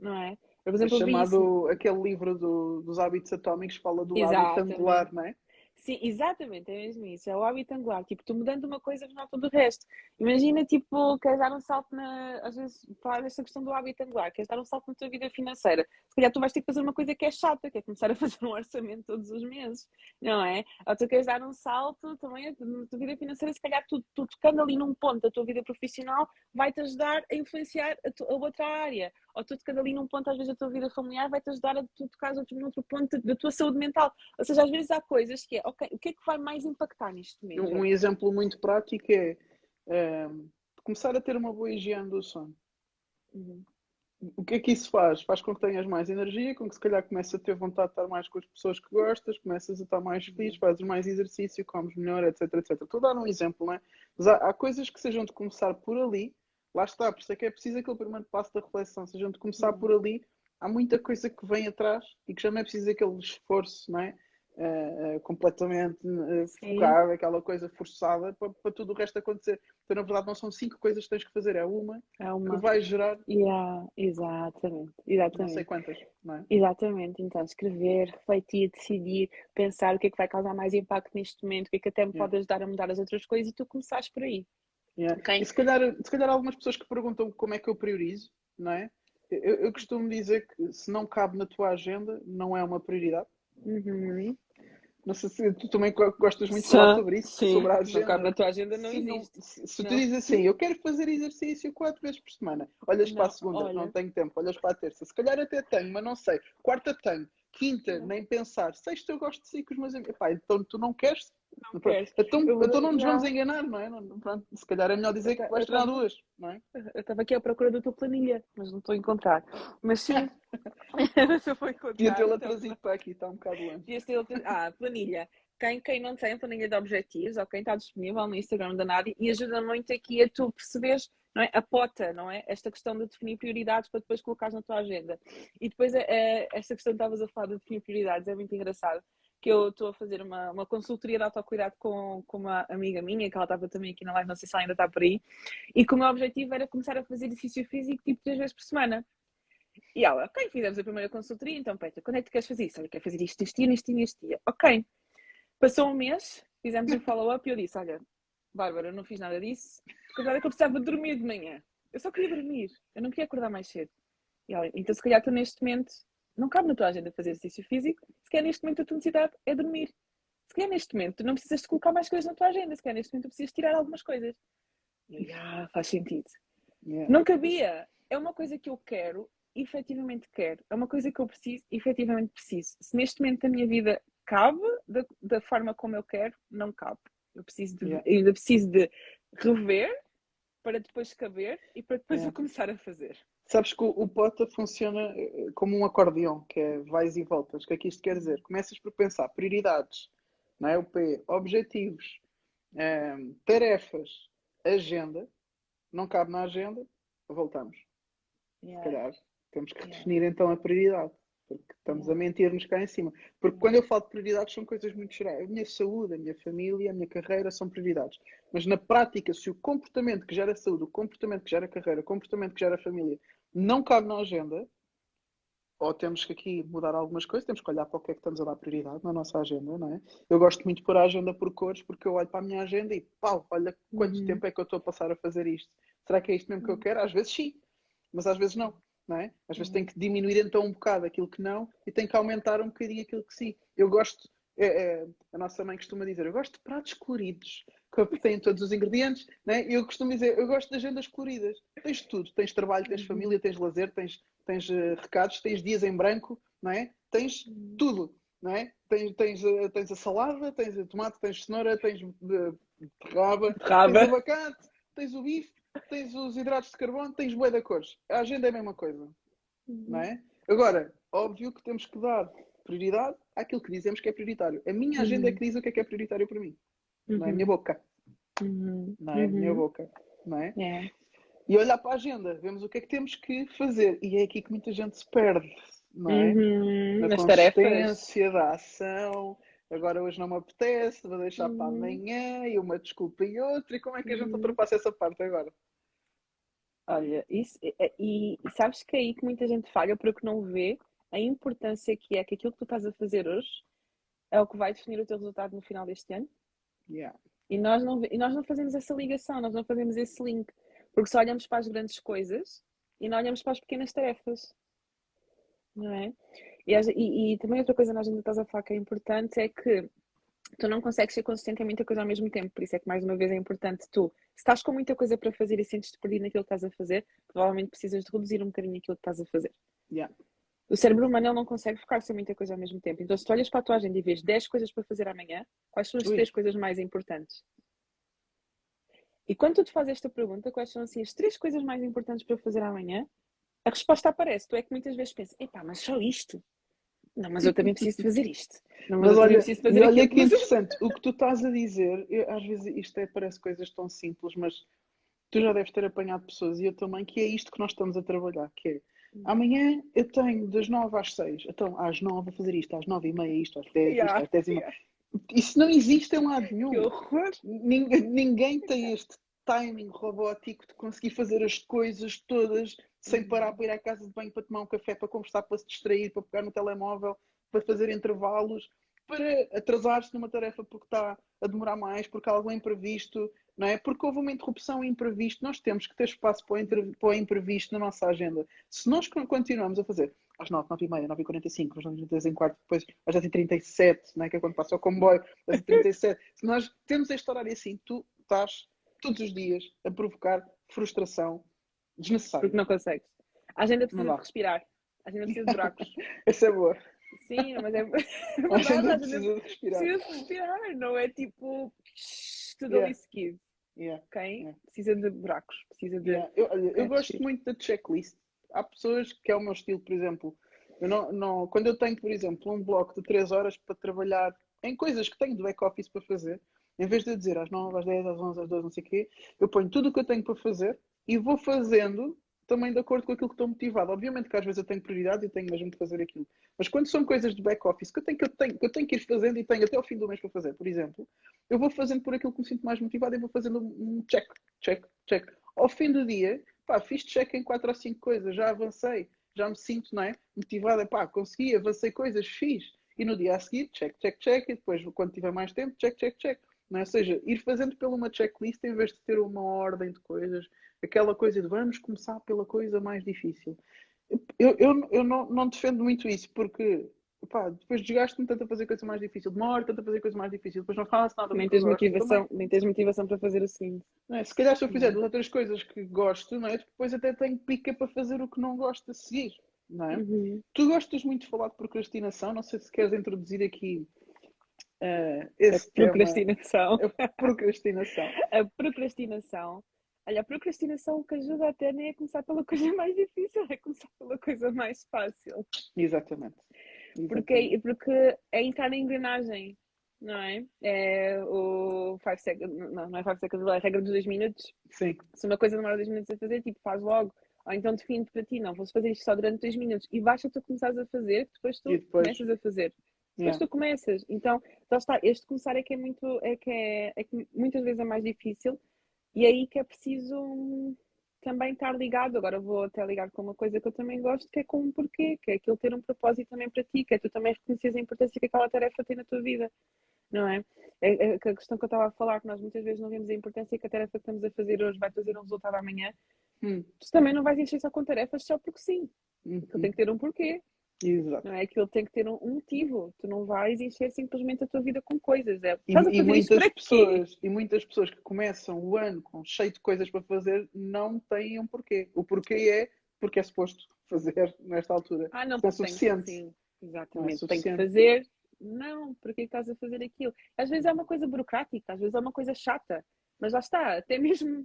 não é? Por É exemplo, isso- chamado aquele livro do- dos hábitos atómicos fala do hábito Exatamente. angular, não é? Sim, exatamente, é mesmo isso. É o hábito angular. Tipo, tu mudando uma coisa, não todo o resto. Imagina, tipo, queres dar um salto na. Às vezes, falar desta questão do hábito angular, queres dar um salto na tua vida financeira. Se calhar tu vais ter que fazer uma coisa que é chata, que é começar a fazer um orçamento todos os meses, não é? Ou tu queres dar um salto também na tua vida financeira, se calhar tu, tu tocando ali num ponto da tua vida profissional, vai-te ajudar a influenciar a, tu- a outra área. Ou tu tocando ali num ponto, às vezes, da tua vida familiar, vai-te ajudar a tu tocar num outro ponto da tua saúde mental. Ou seja, às vezes há coisas que é, ok, o que é que vai mais impactar neste momento? Um, exemplo muito prático é ehm, começar a ter uma boa higiene do sono. Uhum. O que é que isso faz? Faz com que tenhas mais energia, com que se calhar comeces a ter vontade de estar mais com as pessoas que gostas, começas a estar mais feliz, fazes mais exercício, comes melhor, etc, etc. Estou a dar um exemplo, não é? Mas há, há coisas que sejam de começar por ali, lá está, por isso é que é preciso aquele primeiro passo da reflexão, sejam de começar por ali, há muita coisa que vem atrás e que já não é preciso aquele esforço, não é? Uh, uh, completamente uh, focado, aquela coisa forçada para, para, tudo o resto acontecer. Então, na verdade, não são cinco coisas que tens que fazer, é uma, é uma. que vai gerar. Yeah, exatamente, exatamente. Não sei quantas, não é? Exatamente, então escrever, refletir, decidir, pensar o que é que vai causar mais impacto neste momento, o que é que até me yeah. pode ajudar a mudar as outras coisas e tu começares por aí. Yeah. Okay? E se calhar, se calhar algumas pessoas que perguntam como é que eu priorizo, não é? Eu, eu costumo dizer que se não cabe na tua agenda, não é uma prioridade. Uhum. Não sei se tu também gostas muito de falar sobre isso, sim. sobre a agenda. Não na tua agenda, não existe. Não, se, se tu dizes assim, eu quero fazer exercício quatro vezes por semana, olhas não, para a segunda, olha. não tenho tempo, olhas para a terça, se calhar até tenho, mas não sei. Quarta tenho, quinta, não. nem pensar. Sexta eu gosto de sair com os meus amigos. Epá, então tu não queres? Não queres. Então, então não nos vamos enganar, não é? Pronto, se calhar é melhor dizer que vais treinar duas, não é? Eu estava aqui à procura da tua planilha, mas não estou a encontrar. Mas sim, eu vou encontrar. Devia tê-la então... trazido para aqui, está um bocado longe. Ah, planilha. Quem, quem não tem planilha de objetivos, ou quem está disponível no Instagram da Nádia, e ajuda muito aqui a tu perceberes não é? a pota, não é? Esta questão de definir prioridades para depois colocares na tua agenda. E depois, é, esta questão que estavas a falar de definir prioridades é muito engraçado, que eu estou a fazer uma, uma consultoria de autocuidado com, com uma amiga minha, que ela estava também aqui na live, não sei se ela ainda está por aí, e que o meu objetivo era começar a fazer exercício físico tipo três vezes por semana. E ela, ok, fizemos a primeira consultoria, então, Petra, quando é que tu queres fazer isso? Olha, quero fazer isto este dia, neste dia, neste dia. Ok. Passou um mês, fizemos um follow-up e eu disse, olha, Bárbara, eu não fiz nada disso, porque agora é que eu precisava dormir de manhã. Eu só queria dormir, eu não queria acordar mais cedo. E ela, então se calhar tu neste momento, não cabe na tua agenda fazer exercício físico, se calhar neste momento a tua necessidade é dormir. Se calhar neste momento tu não precisas de colocar mais coisas na tua agenda, se calhar neste momento tu precisas tirar algumas coisas. E ah, faz sentido. Yeah. Não cabia. É uma coisa que eu quero, efetivamente quero. É uma coisa que eu preciso, efetivamente preciso. Se neste momento da minha vida cabe da, da forma como eu quero, não cabe. Eu preciso de, yeah. ainda preciso de rever para depois caber e para depois yeah. eu começar a fazer. Sabes que o, o POTA funciona eh, como um acordeão, que é vais e voltas. O que é que isto quer dizer? Começas por pensar prioridades, não é? O P, objetivos, é, tarefas, agenda. Não cabe na agenda, voltamos. Yeah. Se calhar temos que yeah. definir então a prioridade porque estamos a mentir-nos cá em cima. Porque quando eu falo de prioridades, são coisas muito gerais. A minha saúde, a minha família, a minha carreira são prioridades. Mas na prática, se o comportamento que gera saúde, o comportamento que gera carreira, o comportamento que gera família não cabe na agenda, ou temos que aqui mudar algumas coisas, temos que olhar para o que é que estamos a dar prioridade na nossa agenda, não é? Eu gosto muito de pôr a agenda por cores, porque eu olho para a minha agenda e pau, olha quanto uhum. tempo é que eu estou a passar a fazer isto. Será que é isto mesmo que eu quero? Às vezes sim, mas às vezes não não é? Às vezes tem que diminuir então um bocado aquilo que não e tem que aumentar um bocadinho aquilo que sim. Eu gosto, é, é, a nossa mãe costuma dizer, eu gosto de pratos coloridos, que têm todos os ingredientes, né? eu costumo dizer, eu gosto de agendas coloridas. Tens tudo, tens trabalho, tens família, tens lazer, tens, tens uh, recados, tens dias em branco, não é? Tens tudo, não é? Tens, tens, uh, tens a salada, tens o tomate, tens cenoura, tens uh, tens abacate, tens o bife, tens os hidratos de carbono, tens bué de cores. A agenda é a mesma coisa. Uhum. Não é? Agora, óbvio que temos que dar prioridade àquilo que dizemos que é prioritário. A minha agenda é uhum. é que diz o que é que é prioritário para mim. Uhum. Não é a minha boca. Uhum. Não é a minha uhum. boca. Não é? é? E olhar para a agenda, vemos o que é que temos que fazer. E é aqui que muita gente se perde. Não é? Uhum. Na Nas consistência da ação, agora hoje não me apetece, vou deixar para uhum. amanhã, e uma desculpa e outra, e como é que a gente uhum. ultrapassa essa parte agora? Olha, isso, e, e, sabes que é aí que muita gente falha porque não vê a importância que é que aquilo que tu estás a fazer hoje é o que vai definir o teu resultado no final deste ano. Yeah. E, nós não, e nós não fazemos essa ligação, nós não fazemos esse link, porque só olhamos para as grandes coisas e não olhamos para as pequenas tarefas. Não é? E, e, e também outra coisa na agenda que estás a falar que é importante é que tu não consegues ser consistente em muita coisa ao mesmo tempo. Por isso é que, mais uma vez, é importante tu, se estás com muita coisa para fazer e sentes-te perdido naquilo que estás a fazer, provavelmente precisas de reduzir um bocadinho aquilo que estás a fazer. Yeah. O cérebro humano não consegue focar-se em muita coisa ao mesmo tempo. Então, se tu olhas para a tua agenda e vês 10 coisas para fazer amanhã, quais são as Ui. três coisas mais importantes? E quando tu te fazes esta pergunta, quais são assim as três coisas mais importantes para fazer amanhã? A resposta aparece. Tu é que muitas vezes pensas, epá, mas só isto? Não, mas eu também preciso fazer isto. Não, mas, mas olha, fazer olha que interessante, o que tu estás a dizer, eu, às vezes isto é, parece coisas tão simples, mas tu já deves ter apanhado pessoas e eu também, que é isto que nós estamos a trabalhar, que é hum. amanhã eu tenho das nove às seis, então às nove vou fazer isto, às nove e meia isto, às dez yeah, isto, às dez e meia. Isso não existe em lado nenhum. Que horror! Ninguém, ninguém tem este timing robótico de conseguir fazer as coisas todas sem parar uhum. para ir à casa de banho para tomar um café, para conversar, para se distrair, para pegar no telemóvel, para fazer intervalos, para atrasar-se numa tarefa porque está a demorar mais, porque há algo imprevisto, não é? Porque houve uma interrupção imprevisto. Nós temos que ter espaço para o, para o imprevisto na nossa agenda. Se nós continuamos a fazer às 9, 9 e meia, 9 e 45, às 9 e em quarto, depois às 10 e 37, não é? que é quando passa o comboio, às 10 e 37. Se nós temos este horário assim, tu estás todos os dias a provocar frustração desnecessária. Porque não consegues. A agenda precisa de respirar. A agenda precisa de buracos. Essa é boa. Sim, mas é, é a agenda precisa de respirar. Precisa de respirar, não é tipo tudo yeah. ali seguido. Yeah. Ok? Yeah. Precisa de buracos, precisa de. Yeah. Eu, eu gosto muito da checklist. Há pessoas que é o meu estilo, por exemplo. Eu não, não, quando eu tenho, por exemplo, um bloco de 3 horas para trabalhar em coisas que tenho do back-office para fazer, em vez de dizer às 9, às 10, às 11, às 12, não sei o quê, eu ponho tudo o que eu tenho para fazer e vou fazendo também de acordo com aquilo que estou motivado. Obviamente que às vezes eu tenho prioridade e tenho mesmo de fazer aquilo. Mas quando são coisas de back-office que eu, tenho, que, eu tenho, que eu tenho que ir fazendo e tenho até o fim do mês para fazer, por exemplo, eu vou fazendo por aquilo que me sinto mais motivado e vou fazendo um check, check, check. Ao fim do dia, pá, fiz check em 4 ou 5 coisas, já avancei, já me sinto, não é? Motivada, pá, consegui, avancei coisas, fiz. E no dia a seguir, check, check, check, e depois, quando tiver mais tempo, check, check, check. Não é? Ou seja, ir fazendo pela uma checklist em vez de ter uma ordem de coisas, aquela coisa de vamos começar pela coisa mais difícil. Eu, eu, eu não, não defendo muito isso, porque pá, depois desgasto-me tanto a fazer coisa mais difícil, demoro tanto a fazer coisa mais difícil, depois não faço nada. Nem tens, motivação, nem tens motivação para fazer assim. É? Se calhar se eu fizer uhum. outras coisas que gosto, não é? depois até tenho pica para fazer o que não gosto a seguir. Não é? Uhum. Tu gostas muito de falar de procrastinação, não sei se queres introduzir aqui Uh, a procrastinação. Tema, a procrastinação. a procrastinação. Olha, a procrastinação o que ajuda até nem é começar pela coisa mais difícil, é começar pela coisa mais fácil. Exatamente. Exatamente. Porque, porque é entrar na engrenagem, não é? É o 5 seconds, não, não é 5 seconds, é a regra dos 2 minutos. Sim. Se uma coisa demora 2 minutos a fazer, tipo, faz logo. Ou então define para ti, não, vou fazer isto só durante 2 minutos. E basta tu começares a fazer, depois tu depois... começas a fazer. Depois yeah. tu começas. Então, já está, este começar é que é muito, é que é, é que muitas vezes é mais difícil e é aí que é preciso também estar ligado. Agora vou até ligar com uma coisa que eu também gosto, que é com um porquê, que é aquilo ter um propósito também para ti, que é tu também reconheces a importância que aquela tarefa tem na tua vida, não é? é, é a questão que eu estava a falar, que nós muitas vezes não vemos a importância que a tarefa que estamos a fazer hoje vai trazer um resultado amanhã. Hum. Tu também não vais encher só com tarefas só porque sim. Uhum. Tu tem que ter um porquê. Exato. Não é? Aquilo tem que ter um, motivo. Tu não vais encher simplesmente a tua vida com coisas. É, e, e muitas pessoas, e muitas pessoas que começam o ano com cheio de coisas para fazer não têm um porquê. O porquê é porque é suposto fazer nesta altura. Ah, não, é suficiente. Sim, exatamente. É tem que fazer. Não, porque estás a fazer aquilo? Às vezes é uma coisa burocrática, às vezes é uma coisa chata. Mas lá está, até mesmo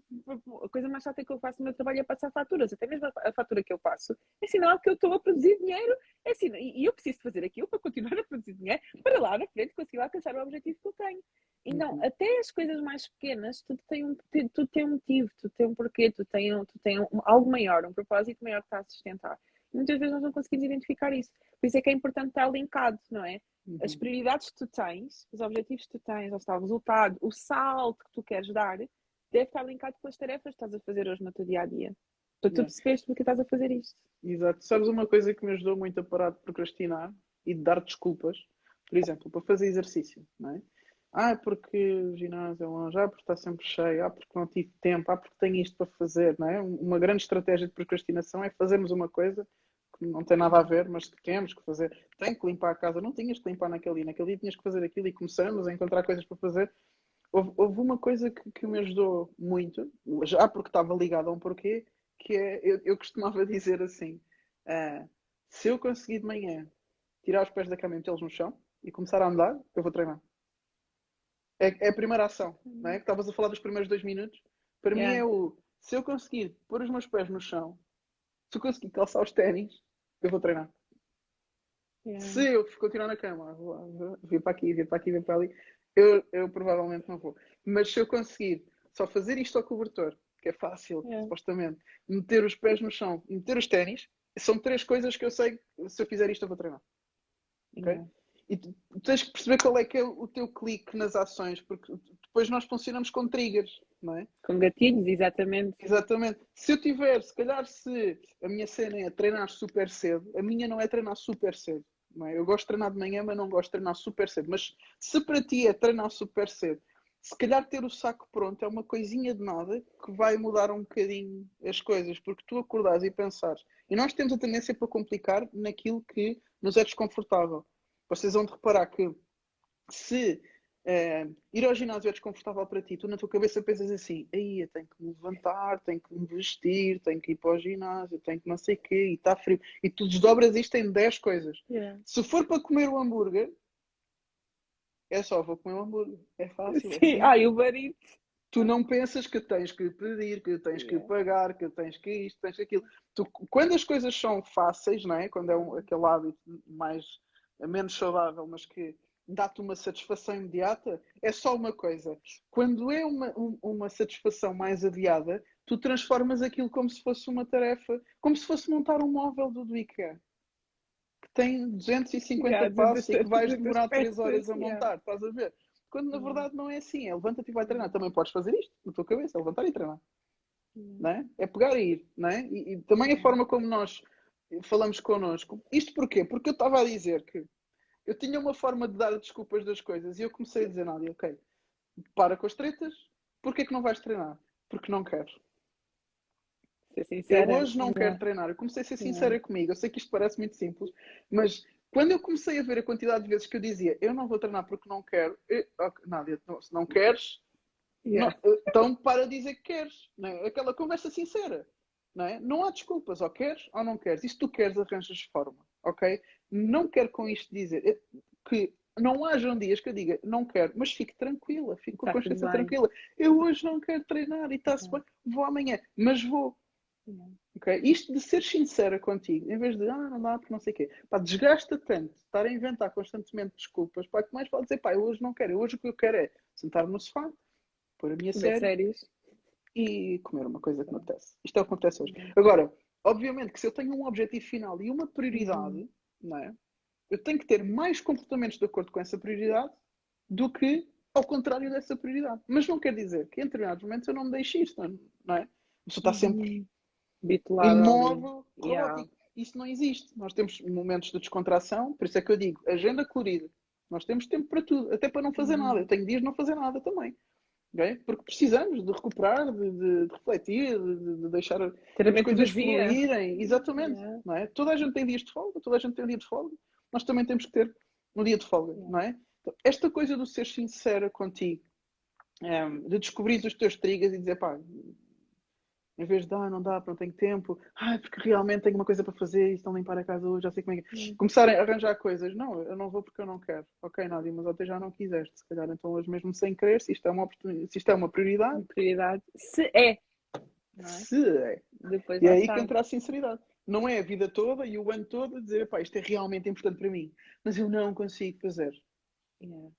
a coisa mais chata que eu faço no meu trabalho é passar faturas, até mesmo a fatura que eu passo é sinal que eu estou a produzir dinheiro, é sinal, e eu preciso fazer aquilo para continuar a produzir dinheiro para lá na frente conseguir alcançar o objetivo que eu tenho. E não, uhum. até as coisas mais pequenas, tudo tem um, tudo tem um motivo, tudo tem um porquê, tu tem, tu tem um, algo maior, um propósito maior que está a sustentar. Muitas vezes nós não conseguimos identificar isso. Por isso é que é importante estar linkado, não é? Uhum. As prioridades que tu tens, os objetivos que tu tens, ou está, o resultado, o salto que tu queres dar, deve estar linkado com as tarefas que estás a fazer hoje no teu dia a dia. Para tu perceberes porque estás a fazer isto. Exato. Sabes uma coisa que me ajudou muito a parar de procrastinar e de dar desculpas, por exemplo, para fazer exercício, não é? Ah, porque o ginásio é longe, ah, porque está sempre cheio, ah, porque não tive tempo, ah, porque tenho isto para fazer, não é? Uma grande estratégia de procrastinação é fazermos uma coisa que não tem nada a ver, mas que temos que fazer. Tem que limpar a casa, não tinhas que limpar naquele dia, naquele dia tinhas que fazer aquilo e começamos a encontrar coisas para fazer. Houve, houve uma coisa que, que, me ajudou muito, já porque estava ligado a um porquê, que é, eu, eu costumava dizer assim, uh, se eu conseguir de manhã tirar os pés da cama e metê-los no chão e começar a andar, eu vou treinar. É, é a primeira ação, não é? Que estavas a falar dos primeiros dois minutos. Para yeah. mim é o, se eu conseguir pôr os meus pés no chão Se eu conseguir calçar os ténis, eu vou treinar. Yeah. Se eu continuar na cama, vou, vir para aqui, vir para aqui, vir para ali, eu, eu provavelmente não vou. Mas se eu conseguir só fazer isto ao cobertor, que é fácil, yeah. supostamente, meter os pés no chão e meter os ténis, são três coisas que eu sei que se eu fizer isto eu vou treinar. Ok? Yeah. E tu, tens que perceber qual é que é o teu clique nas ações, porque depois nós funcionamos com triggers, não é? Com gatilhos, exatamente. Exatamente. Se eu tiver, se calhar se a minha cena é treinar super cedo, a minha não é treinar super cedo. É? Eu gosto de treinar de manhã, mas não gosto de treinar super cedo. Mas se para ti é treinar super cedo, se calhar ter o saco pronto é uma coisinha de nada que vai mudar um bocadinho as coisas, porque tu acordares e pensares. E nós temos a tendência para complicar naquilo que nos é desconfortável. Vocês vão de reparar que se é, ir ao ginásio é desconfortável para ti, tu na tua cabeça pensas assim, aí eu tenho que me levantar, tenho que me vestir, tenho que ir para o ginásio, tenho que não sei o quê, e está frio. E tu desdobras isto em 10 coisas. Yeah. Se for para comer o hambúrguer, é só vou comer um hambúrguer. É fácil. Sim, é ah, e o barito. Tu não pensas que tens que pedir, que tens yeah. que pagar, que tens que isto, tens que aquilo. Tu, quando as coisas são fáceis, não é? quando é um, aquele hábito mais menos saudável, mas que dá-te uma satisfação imediata, é só uma coisa. Quando é uma, um, uma satisfação mais adiada, tu transformas aquilo como se fosse uma tarefa, como se fosse montar um móvel do, IKEA. Que tem 250 yeah, passos e que vais demorar 3 horas a montar, yeah. estás a ver? Quando na verdade não é assim, é levanta-te e vai treinar. Também podes fazer isto na tua cabeça, é levantar e treinar. Não é? é pegar e ir, não é? E, e também a forma como nós falamos connosco. Isto porquê? Porque eu estava a dizer que eu tinha uma forma de dar desculpas das coisas e eu comecei a dizer, Nádia, ok, para com as tretas, porquê que não vais treinar? Porque não quero. Sincera. Eu hoje não, não quero treinar. Eu comecei a ser sincera não. comigo. Eu sei que isto parece muito simples, mas quando eu comecei a ver a quantidade de vezes que eu dizia, eu não vou treinar porque não quero, eu, okay, Nádia, se não queres, yeah. não, então para dizer que queres. Não é? Aquela conversa sincera. Não, é? não há desculpas, ou queres ou não queres. E se tu queres, arranjas forma, ok? Não quero com isto dizer que não hajam dias que eu diga não quero, mas fique tranquila, fique com a consciência tranquila. Eu hoje não quero treinar e está-se bem, vou amanhã, mas vou. Okay? Isto de ser sincera contigo, em vez de ah, não dá porque não sei o quê, pá, desgasta tanto estar a inventar constantemente desculpas, pá, que mais pode dizer, pá, eu hoje não quero, hoje o que eu quero é sentar-me no sofá, pôr a minha série séries. E comer uma coisa que me apetece. Isto é o que acontece hoje. Agora, obviamente que se eu tenho um objetivo final e uma prioridade, uhum não é? Eu tenho que ter mais comportamentos de acordo com essa prioridade do que ao contrário dessa prioridade. Mas não quer dizer que em determinados momentos eu não me deixe isto, não é? Você está sempre Bitolado, imóvel, yeah. Isso não existe. Nós temos momentos de descontração, por isso é que eu digo, agenda colorida. Nós temos tempo para tudo, até para não fazer uhum. nada. Eu tenho dias de não fazer nada também. Okay? Porque precisamos de recuperar, de, de, de refletir, de, de deixar as coisas fluírem. Exatamente. Yeah. Não é? Toda a gente tem dias de folga, toda a gente tem um dia de folga. Nós também temos que ter um dia de folga, yeah. não é? Então, esta coisa do ser sincera contigo, um, ehm, de descobrir os teus trigas e dizer, pá, em vez de, ah, não dá, não tenho tempo, ah, porque realmente tenho uma coisa para fazer e estão a limpar a casa hoje, já sei como é que é. Começarem a arranjar coisas. Não, eu não vou porque eu não quero. Ok, Nádia, mas até já não quiseste. Se calhar então hoje mesmo sem querer, se isto é uma oportunidade, se isto é uma prioridade. Prioridade. Se é. é? Se é. Depois e é aí sabe. que entra a sinceridade. Não é a vida toda e o ano todo dizer, pá, isto é realmente importante para mim, mas eu não consigo fazer. Yeah.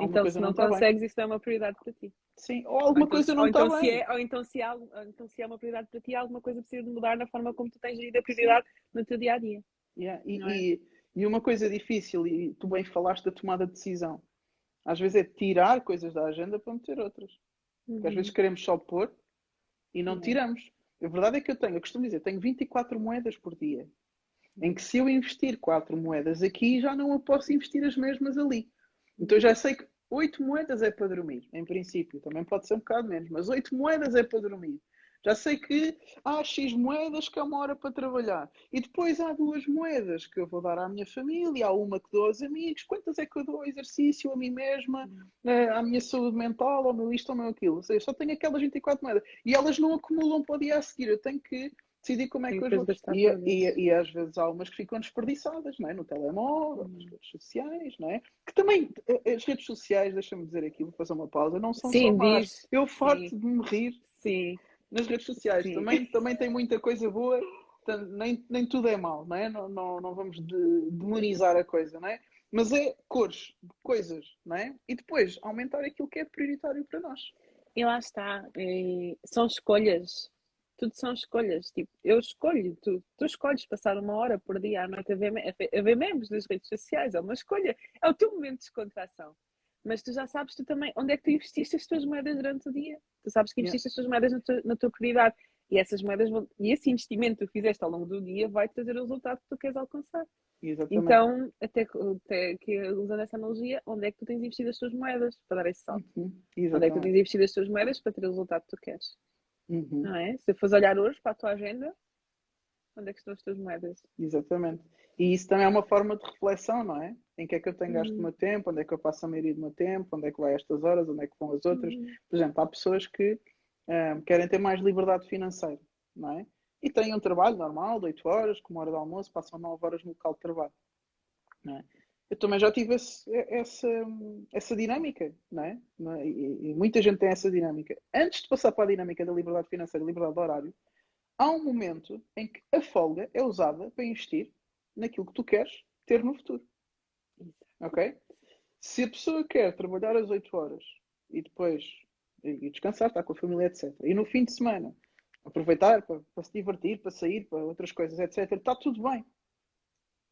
Então, se não, não consegues, bem. isso é uma prioridade para ti. Sim, ou alguma ou então, coisa não está então, bem. É, ou, então, se há, ou então se é uma prioridade para ti, alguma coisa precisa de mudar na forma como tu tens gerido a prioridade Sim. no teu dia a dia. Yeah. E, é? e, e, uma coisa difícil, e tu bem falaste da tomada de decisão, às vezes é tirar coisas da agenda para meter outras. Uhum. Porque às vezes queremos só pôr e não uhum. tiramos. A verdade é que eu tenho, eu costumo dizer, tenho 24 moedas por dia. Em que se eu investir 4 moedas aqui, já não eu posso investir as mesmas ali. Então eu já sei que 8 moedas é para dormir, em princípio. Também pode ser um bocado menos, mas 8 moedas é para dormir. Já sei que há X moedas que é uma hora para trabalhar. E depois há duas moedas que eu vou dar à minha família, há uma que dou aos amigos. Quantas é que eu dou ao exercício, a mim mesma, eh, à minha saúde mental, ao meu isto, ao meu aquilo? Ou seja, só tenho aquelas 24 moedas. E elas não acumulam para o dia a seguir. Eu tenho que decidir como é que eu vou. E, e, e, às vezes há umas que ficam desperdiçadas, não é? No telemóvel, nas redes sociais, não é? Que também, eh, as redes sociais, deixa-me dizer aqui, vou fazer uma pausa, não são Sim, só más. Eu farto de me rir. Sim. Nas redes sociais Sim. também, também tem muita coisa boa nem, nem tudo é mau, não é? Não, não, não vamos de, demonizar a coisa, não é? Mas é cores, coisas, não é? E depois aumentar aquilo que é prioritário para nós. E lá está. E são escolhas. Tudo são escolhas. Tipo, eu escolho, tu, tu escolhes passar uma hora por dia à noite a ver, a ver memes nas redes sociais. É uma escolha. É o teu momento de descontração. Mas tu já sabes tu também onde é que tu investiste as tuas moedas durante o dia. Tu sabes que investiste yeah. as tuas moedas na tua, na tua prioridade. E essas moedas vão, e esse investimento que tu fizeste ao longo do dia vai trazer o resultado que tu queres alcançar. Exatamente. Então, até, até que usando essa analogia, onde é que tu tens investido as tuas moedas para dar esse salto? Uhum. Onde é que tu tens investido as tuas moedas para ter o resultado que tu queres? Uhum. Não é? Se fores olhar hoje para a tua agenda, onde é que estão as tuas moedas? Exatamente. E isso também é uma forma de reflexão, não é? Em que é que eu tenho gasto uhum. o meu tempo, onde é que eu passo a maioria do meu tempo, onde é que vai estas horas, onde é que vão as outras. Uhum. Por exemplo, há pessoas que um, querem ter mais liberdade financeira, não é? E têm um trabalho normal, de 8 horas, com uma hora de almoço, passam 9 horas no local de trabalho. Não é? Eu também já tive esse, essa, essa dinâmica, não é? É? E, e, muita gente tem essa dinâmica. Antes de passar para a dinâmica da liberdade financeira, liberdade de horário, há um momento em que a folga é usada para investir naquilo que tu queres ter no futuro. Ok? Se a pessoa quer trabalhar às 8 horas e depois e descansar, estar com a família, etc. E no fim de semana, aproveitar para, para se divertir, para sair, para outras coisas, etc. Está tudo bem.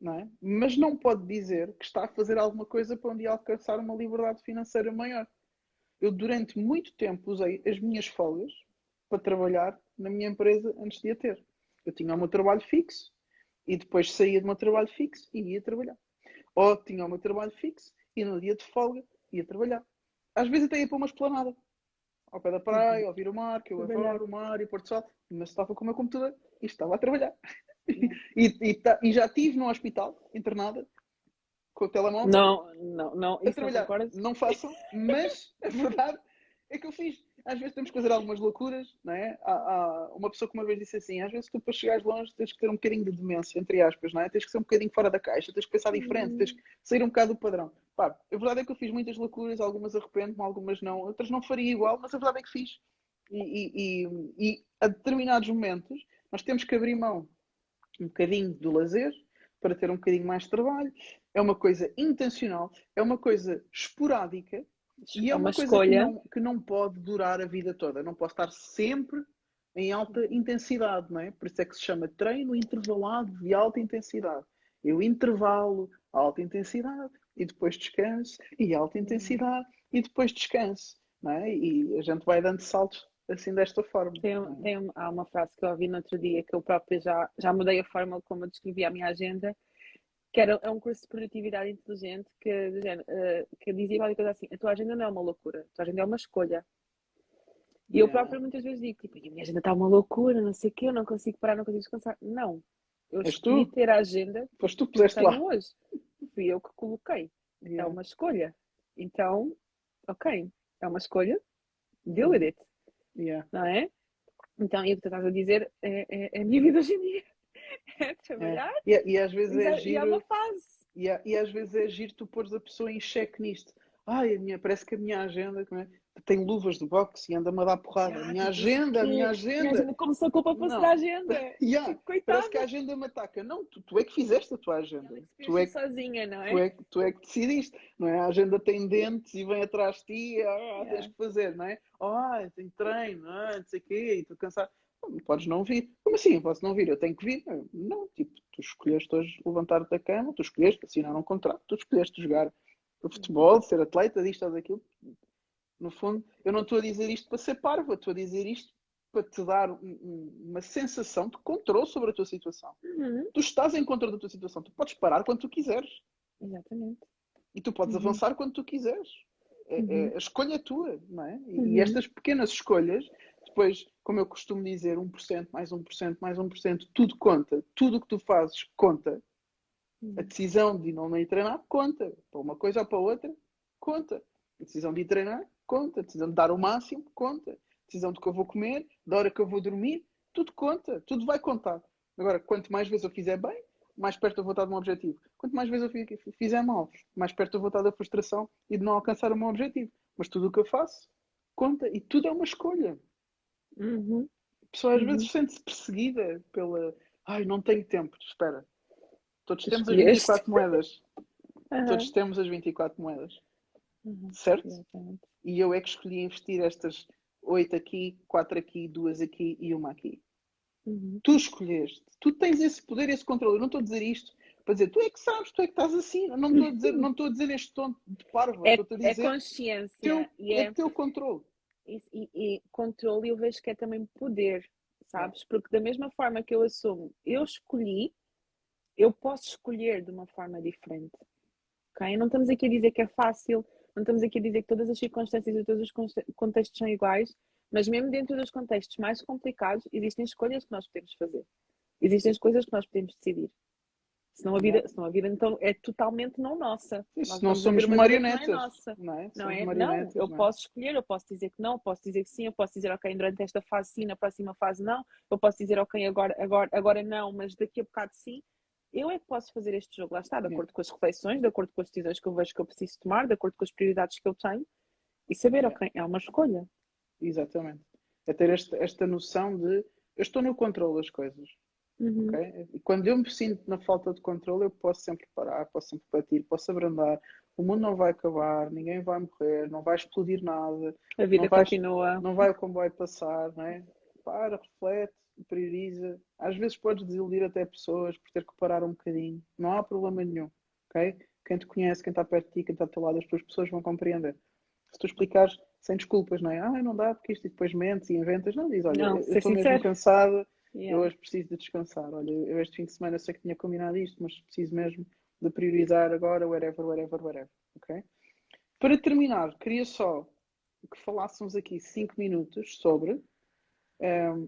Não é? Mas não pode dizer que está a fazer alguma coisa para um dia alcançar uma liberdade financeira maior. Eu, durante muito tempo, usei as minhas folgas para trabalhar na minha empresa antes de a ter. Eu tinha o meu trabalho fixo e depois saía do meu trabalho fixo e ia trabalhar. Ou tinha o meu trabalho fixo e no dia de folga ia trabalhar. Às vezes até ia para uma esplanada ao pé da praia, uhum. ouvir o mar, que eu adoro o mar e o Porto Sol, mas estava com o meu computador e estava a trabalhar. E, e, tá, e, já estive no hospital, internada, com o telemóvel. Não, não, não. A trabalhar. Não, não façam, mas a verdade é que eu fiz às vezes temos que fazer algumas loucuras, não é? Há, há, uma pessoa que uma vez disse assim: às vezes tu para chegares longe tens que ter um bocadinho de demência, entre aspas, não é? Tens que ser um bocadinho fora da caixa, tens que pensar diferente, tens que sair um bocado do padrão. Pá, a verdade é que eu fiz muitas loucuras, algumas arrependo-me, algumas não, outras não faria igual, mas a verdade é que fiz. E, e, e, e a determinados momentos nós temos que abrir mão um bocadinho do lazer para ter um bocadinho mais de trabalho. É uma coisa intencional, é uma coisa esporádica e é, é uma, uma coisa escolha. Que não, que não pode durar a vida toda. Não pode estar sempre em alta intensidade, não é? Por isso é que se chama treino intervalado de alta intensidade. Eu intervalo, alta intensidade, e depois descanso, e alta intensidade, e depois descanso, não é? E a gente vai dando saltos assim desta forma. Tem, tem, há uma frase que eu ouvi no outro dia que eu própria já, já mudei a forma como eu descrevi a minha agenda, que era, é um curso de produtividade inteligente que, uh, que dizia qualquer coisa assim: a tua agenda não é uma loucura, a tua agenda é uma escolha. E yeah. eu própria muitas vezes digo: tipo, a minha agenda está uma loucura, não sei o quê, eu não consigo parar, não consigo descansar. Não. Eu escolhi tu? ter a agenda Foste tu que puseste lá. hoje. Fui eu que coloquei. É yeah. É uma escolha. Então, ok, é uma escolha, deal with it. Yeah. Não é? Então, e o que tu estás a dizer é, é, é a minha vida hoje em dia. é trabalhar. É. E, e, às vezes é, giro. E é uma fase. E, e às vezes é giro tu pôres a pessoa em xeque nisto. Ai, a minha, parece que a minha agenda é? Tem luvas de boxe e anda-me a dar porrada. a minha agenda, a minha agenda. Como se a culpa fosse da agenda. yeah. Parece que a agenda me ataca. Não, tu, tu é que fizeste a tua agenda. Não, tu é que, sozinha, não é? Tu é, tu é que decidiste. Não é? A agenda tem dentes e vem atrás de ti. Ah, yeah. tens que fazer, não é? Ah, tem treino, ah, não sei o quê, estou cansado. Podes não vir. Como assim? Eu posso não vir? Eu tenho que vir? Não, tipo, tu escolheste hoje levantar-te da cama, tu escolheste assinar um contrato, tu escolheste jogar futebol, ser atleta, disto ou daquilo. No fundo, eu não estou a dizer isto para ser parvo, estou a dizer isto para te dar um, um, uma sensação de controle sobre a tua situação. Uhum. Tu estás em controle da tua situação, tu podes parar quando tu quiseres. Exatamente. E tu podes uhum. avançar quando tu quiseres. É, é uhum. é, a escolha é tua, não é? E, e estas pequenas escolhas depois, como eu costumo dizer, 1%, mais 1%, mais 1%, tudo conta. Tudo o que tu fazes conta. Hum. A decisão de não ir treinar conta. Para uma coisa ou para outra, conta. A decisão de ir treinar, conta. Decisão de dar o máximo, conta. Decisão de que eu vou comer, da hora que eu vou dormir, tudo conta. Tudo vai contar. Agora, quanto mais vezes eu fizer bem, mais perto eu vou estar de um objetivo. Quanto mais vezes eu fizer mal, mais perto eu vou estar da frustração e de não alcançar o meu objetivo. Mas tudo o que eu faço conta e tudo é uma escolha. Uhum. A pessoa às uhum. vezes sente-se perseguida pela, Ai, não tenho tempo, espera. Todos temos as 24 moedas. Uhum. Todos temos as 24 moedas. Uhum. Certo? Exatamente. E eu é que escolhi investir estas 8 aqui, 4 aqui, 2 aqui e uma aqui. Uhum. Tu escolheste. Tu tens esse poder, esse controle. Eu não estou a dizer isto para dizer tu é que sabes, tu é que estás assim. Não estou a dizer, não estou a dizer este tom de parvo. É, estou a dizer é consciência. Teu, e é, é teu controle. E, e, e, controle eu vejo que é também poder, sabes? Porque da mesma forma que eu assumo, eu escolhi, eu posso escolher de uma forma diferente. Okay? Não estamos aqui a dizer que é fácil, não estamos aqui a dizer que todas as circunstâncias e todos os contextos são iguais, mas mesmo dentro dos contextos mais complicados, existem escolhas que nós podemos fazer. Existem coisas que nós podemos decidir. Senão a vida, senão a vida então é totalmente não nossa. Isso, não somos marionetas. Não é nossa. Não, é? não, é? não eu não. É? posso escolher, eu posso dizer que não, posso dizer que sim, eu posso dizer ok, durante esta fase sim, na próxima fase não, eu posso dizer ok, agora, agora, agora não, mas daqui a bocado sim. Eu é que posso fazer este jogo, lá está, de acordo com as reflexões, de acordo com as decisões que eu vejo que eu preciso tomar, de acordo com as prioridades que eu tenho e saber, ok, é uma escolha. Exatamente. É ter esta, esta noção de eu estou no controle das coisas. Uhum. Okay? E quando eu me sinto na falta de controle, eu posso sempre parar, posso sempre bater, posso abrandar. O mundo não vai acabar, ninguém vai morrer, não vai explodir nada. A vida não vai, continua. Não vai o comboio passar, não é? Para, reflete, prioriza. Às vezes podes desiludir até pessoas por ter que parar um bocadinho. Não há problema nenhum, ok? Quem te conhece, quem está perto de ti, quem está ao teu lado, as tuas pessoas vão compreender. Se tu explicares sem desculpas, não é? Ah, não dá porque isto e depois mentes e inventas. Não, diz, olha, não, eu estou mesmo cansada, yeah. eu hoje preciso de descansar. Olha, eu este fim de semana sei que tinha combinado isto, mas preciso mesmo de priorizar agora, whatever, whatever, whatever, ok? Para terminar, queria só que falássemos aqui cinco minutos sobre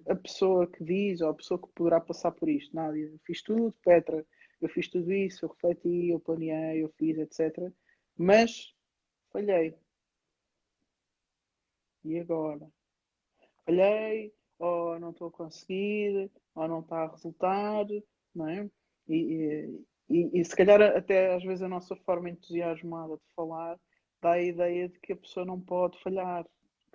a pessoa que diz ou a pessoa que poderá passar por isto. Nádia, eu fiz tudo, Petra, eu fiz tudo isso, eu refleti, eu planeei, eu fiz, etc. Mas falhei. E agora? Falhei, ou não estou a conseguir, ou não está a resultar, não é? E, e, e, se calhar até às vezes a nossa forma entusiasmada de falar dá a ideia de que a pessoa não pode falhar,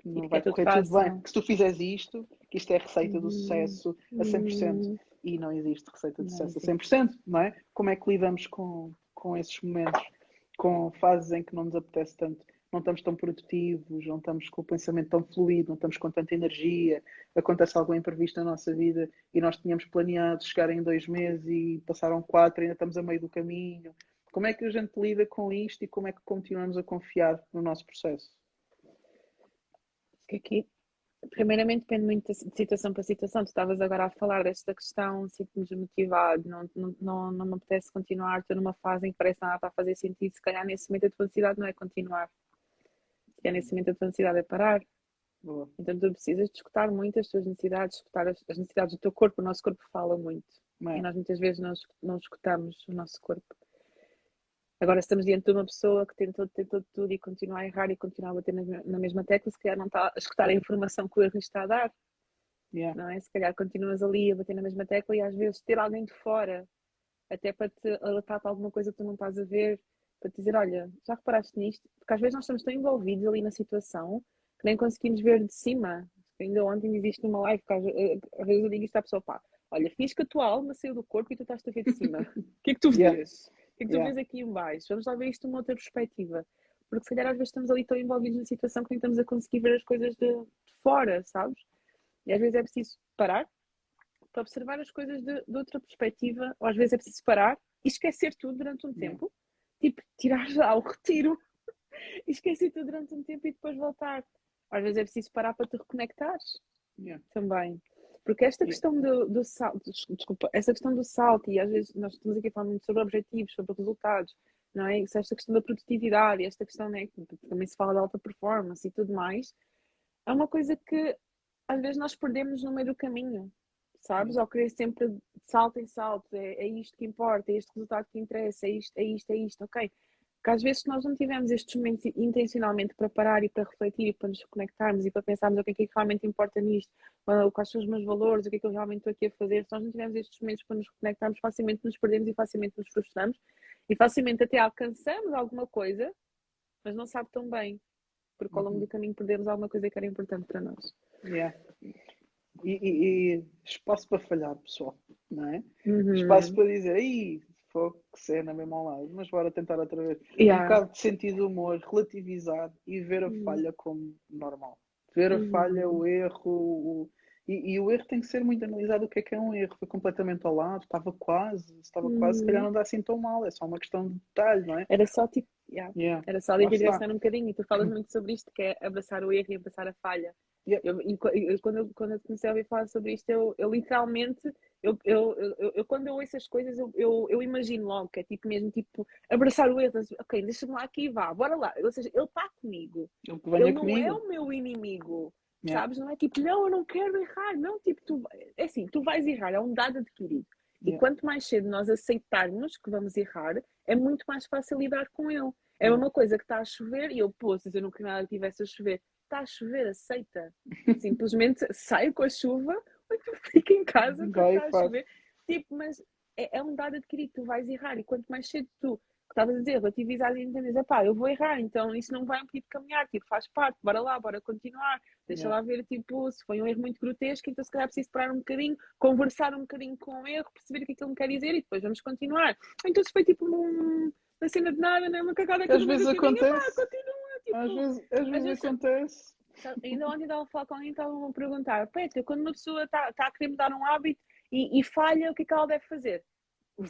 que não vai correr tudo bem, que se tu fizeres isto, que isto é a receita do hum, sucesso a 100%, hum. e não existe receita de sucesso a 100%, não é? Como é que lidamos com, com esses momentos, com fases em que não nos apetece tanto? Não estamos tão produtivos, não estamos com o pensamento tão fluido, não estamos com tanta energia, acontece algo imprevisto na nossa vida e nós tínhamos planeado chegar em dois meses e passaram quatro, ainda estamos a meio do caminho. Como é que a gente lida com isto e como é que continuamos a confiar no nosso processo? Que aqui, primeiramente, depende muito de situação para situação. Tu estavas agora a falar desta questão, sinto-me desmotivado, não, não, não, não me apetece continuar, estou numa fase em que parece nada está a fazer sentido. Se calhar nesse momento a tua necessidade não é continuar, se calhar nesse momento a tua necessidade é parar. Boa. Então tu precisas de escutar muito as tuas necessidades, escutar as, as necessidades do teu corpo. O nosso corpo fala muito. É. E nós muitas vezes não, não escutamos o nosso corpo. Agora, estamos diante de uma pessoa que tentou, tentou tudo e continua a errar e continua a bater na, na mesma tecla, se calhar não está a escutar a informação que o erro está a dar. Yeah. Não é? Se calhar continuas ali a bater na mesma tecla e às vezes ter alguém de fora, até para te alertar para alguma coisa que tu não estás a ver, para te dizer: Olha, já reparaste nisto? Porque às vezes nós estamos tão envolvidos ali na situação que nem conseguimos ver de cima. Ainda ontem existe numa live que às, vezes eu digo isto à pessoa: pá, olha, fiz que a tua alma saiu do corpo e tu estás a ver de cima. O que é que tu vês? Yeah que é que tu yeah. vês aqui em baixo? Vamos lá ver isto de uma outra perspectiva. Porque se calhar às vezes estamos ali tão envolvidos na situação que nem estamos a conseguir ver as coisas de, de fora, sabes? E às vezes é preciso parar para observar as coisas de, de, outra perspectiva, ou às vezes é preciso parar e esquecer tudo durante um tempo. Tipo, tirar já o retiro e esquecer tudo durante um tempo e depois voltar. Às vezes é preciso parar para te reconectares yeah. também. Porque esta questão do, do salto, desculpa, essa questão do salto, e às vezes nós estamos aqui falando muito sobre objetivos, sobre resultados, não é? Esta questão da produtividade, esta questão, né, também se fala da alta performance e tudo mais, é uma coisa que às vezes nós perdemos no meio do caminho, sabes? Ao querer sempre de salto em salto, é, é isto que importa, é este resultado que interessa, é isto, é isto, é isto, ok que às vezes nós não tivemos estes momentos intencionalmente para parar e para refletir e para nos conectarmos e para pensarmos o que é que realmente importa nisto, quais são os meus valores, o que é que eu realmente estou aqui a fazer, se nós não tivermos estes momentos para nos conectarmos, facilmente nos perdemos e facilmente nos frustramos e facilmente até alcançamos alguma coisa, mas não sabe tão bem, porque ao longo do uhum. caminho perdemos alguma coisa que era importante para nós. Yeah. E, e, e espaço para falhar, pessoal. não é? Uhum. Espaço para dizer, aí, fogo, que cena mesmo lado, mas bora tentar outra vez. Yeah. Um bocado de sentido de humor, relativizar e ver a uhum. falha como normal. Ver a uhum. falha, o erro, o, e, e, o erro tem que ser muito analisado. O que é que é um erro? Foi completamente ao lado, estava quase, estava quase, se calhar não dá assim tão mal, é só uma questão de detalhe, não é? Era só tipo, yeah. Yeah. era só direcionar um bocadinho. E tu falas muito sobre isto, que é abraçar o erro e abraçar a falha. Yeah. Eu, e, quando, eu, quando eu comecei a ouvir falar sobre isto, eu, eu literalmente, eu, eu, eu, eu, quando eu ouço essas coisas, eu, eu, eu imagino logo que é tipo mesmo, tipo, abraçar o erro, assim, ok, deixa-me lá aqui, vá, bora lá. Ou seja, ele está comigo. Ele, ele não comigo. é o meu inimigo. Yeah. Sabes? Não é tipo, não, eu não quero errar. Não, tipo, tu, é assim, tu vais errar, é um dado adquirido. E yeah. quanto mais cedo nós aceitarmos que vamos errar, é muito mais fácil lidar com ele. É uma coisa que está a chover e eu, se eu não queria nada que tivesse a chover, está a chover, aceita. Simplesmente sai com a chuva tu fica em casa porque está a chover. Tipo, mas é, é um dado adquirido, tu vais errar. E quanto mais cedo tu estavas a dizer, relativizar e entender, pá, eu vou errar, então isso não vai impedir de caminhar, tipo, faz parte, bora lá, bora continuar, deixa yeah. lá ver, tipo, se foi um erro muito grotesco, então se calhar preciso parar um bocadinho, conversar um bocadinho com o erro, perceber o que é que ele me quer dizer e depois vamos continuar. Então se foi tipo um, uma cena de nada, né? uma cagada que às vezes acontece. Pá, continua, tipo, às vezes, às vezes, às vezes acontece. Ainda ontem estava a falar com alguém estava a perguntar, Petra, quando uma pessoa está tá a querer mudar um hábito e, e falha, o que é que ela deve fazer?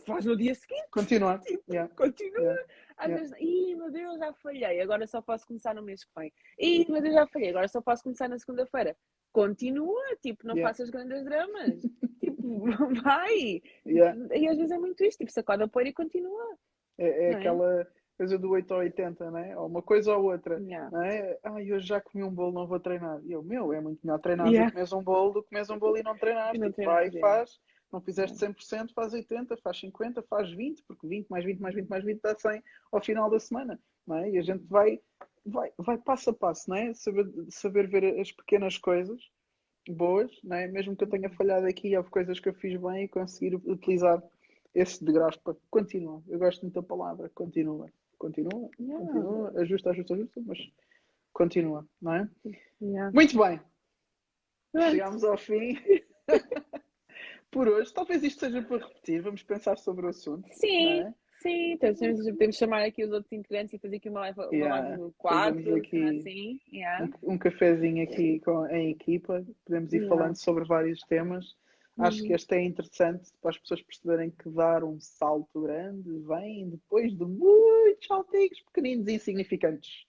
faz no dia seguinte. Continua. Tipo, yeah. Continua. Yeah. Às yeah. vezes, ih, meu Deus, já falhei, agora só posso começar no mês que vem. Ih, meu Deus, já falhei, agora só posso começar na segunda-feira. Continua, tipo, não yeah. faças grandes dramas. tipo, vai. E às vezes é muito isto, tipo, sacode a poeira e continua. É, é aquela coisa do 8 ou 80, né? Ou uma coisa ou outra. Yeah. Não é? Ai, hoje já comi um bolo, não vou treinar. E eu, meu, é muito melhor treinar yeah. do que comes um bolo do que comes um bolo e não treinar. Tipo, vai e faz não fizeste 100%, faz 80%, faz 50%, faz 20%, porque 20 mais 20 mais 20 mais 20 dá 100 ao final da semana. Não é? E a gente vai, vai, vai passo a passo, não é? Saber, saber ver as pequenas coisas boas, não é? mesmo que eu tenha falhado aqui, houve coisas que eu fiz bem e conseguir utilizar esse degrau para continua. Eu gosto muito da palavra, continua. Continua, yeah. continua, ajusta, ajusta, ajusta, mas continua, não é? Yeah. Muito bem. Chegámos ao fim. por hoje. Talvez isto seja para repetir, vamos pensar sobre o assunto. Sim, é? sim. Então, podemos chamar aqui os outros integrantes e fazer aqui uma live, yeah. uma quatro, aqui assim. Yeah. Um, um cafezinho aqui com, em equipa, podemos ir falando sobre vários temas. Uhum. Acho que este é interessante para as pessoas perceberem que dar um salto grande vem depois de muitos saltinhos pequeninos e insignificantes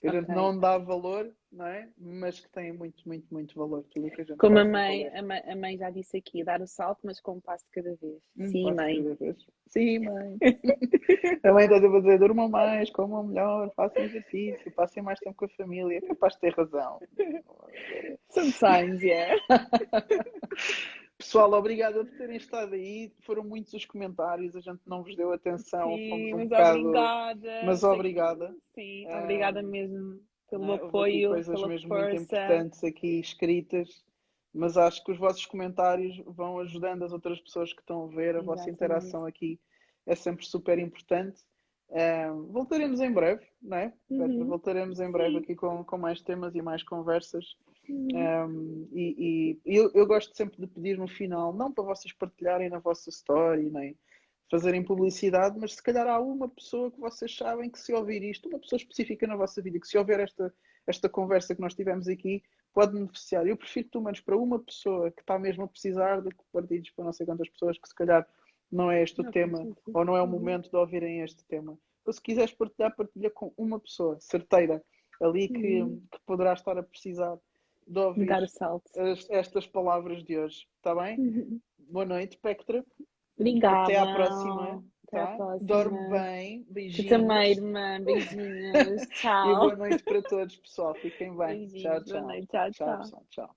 que a gente não dá valor, não é? Mas que tem muito, muito, muito valor. Tudo que a gente Como a mãe, a mãe, a mãe, já disse aqui, dar o salto, mas com um passo de cada vez. Um Sim, mãe. Sim, mãe. a mãe está a dizer, durma mais, comam melhor, façam exercício, passem mais tempo com a família. É capaz de ter razão. Sometimes, yeah. Pessoal, obrigada por terem estado aí. Foram muitos os comentários, a gente não vos deu atenção. Sim, um mas bocado... obrigada. Mas obrigada. Sim, sim obrigada mesmo pelo não, apoio. coisas mesmo força. muito importantes aqui escritas, mas acho que os vossos comentários vão ajudando as outras pessoas que estão a ver. A Exatamente. vossa interação aqui é sempre super importante. Um, voltaremos em breve, não é? Uhum. Voltaremos em breve Sim. aqui com, com mais temas e mais conversas. Uhum. Um, e, e eu, eu, gosto sempre de pedir no final, não para vocês partilharem na vossa story, nem fazerem publicidade, mas se calhar há uma pessoa que vocês sabem que se ouvir isto, uma pessoa específica na vossa vida, que se houver esta, esta conversa que nós tivemos aqui, pode beneficiar. Eu prefiro pelo menos para uma pessoa que está mesmo a precisar do que partilhos para não sei quantas pessoas que se calhar não é este o tema, ou não é o uhum. momento de ouvirem este tema. Ou se quiseres partilhar, partilha com uma pessoa certeira ali que, uhum. que poderá estar a precisar de ouvir Dar o salto. As, estas palavras de hoje. Está bem? Uhum. Boa noite, Pectra. Obrigada. Até à próxima. Até tá? próxima. Dorme bem. Beijinhos. Tu também, irmã. Beijinhos. tchau. e boa noite para todos, pessoal. Fiquem bem. Beijinhos. Tchau, tchau. Noite. Tchau, tchau. tchau. tchau.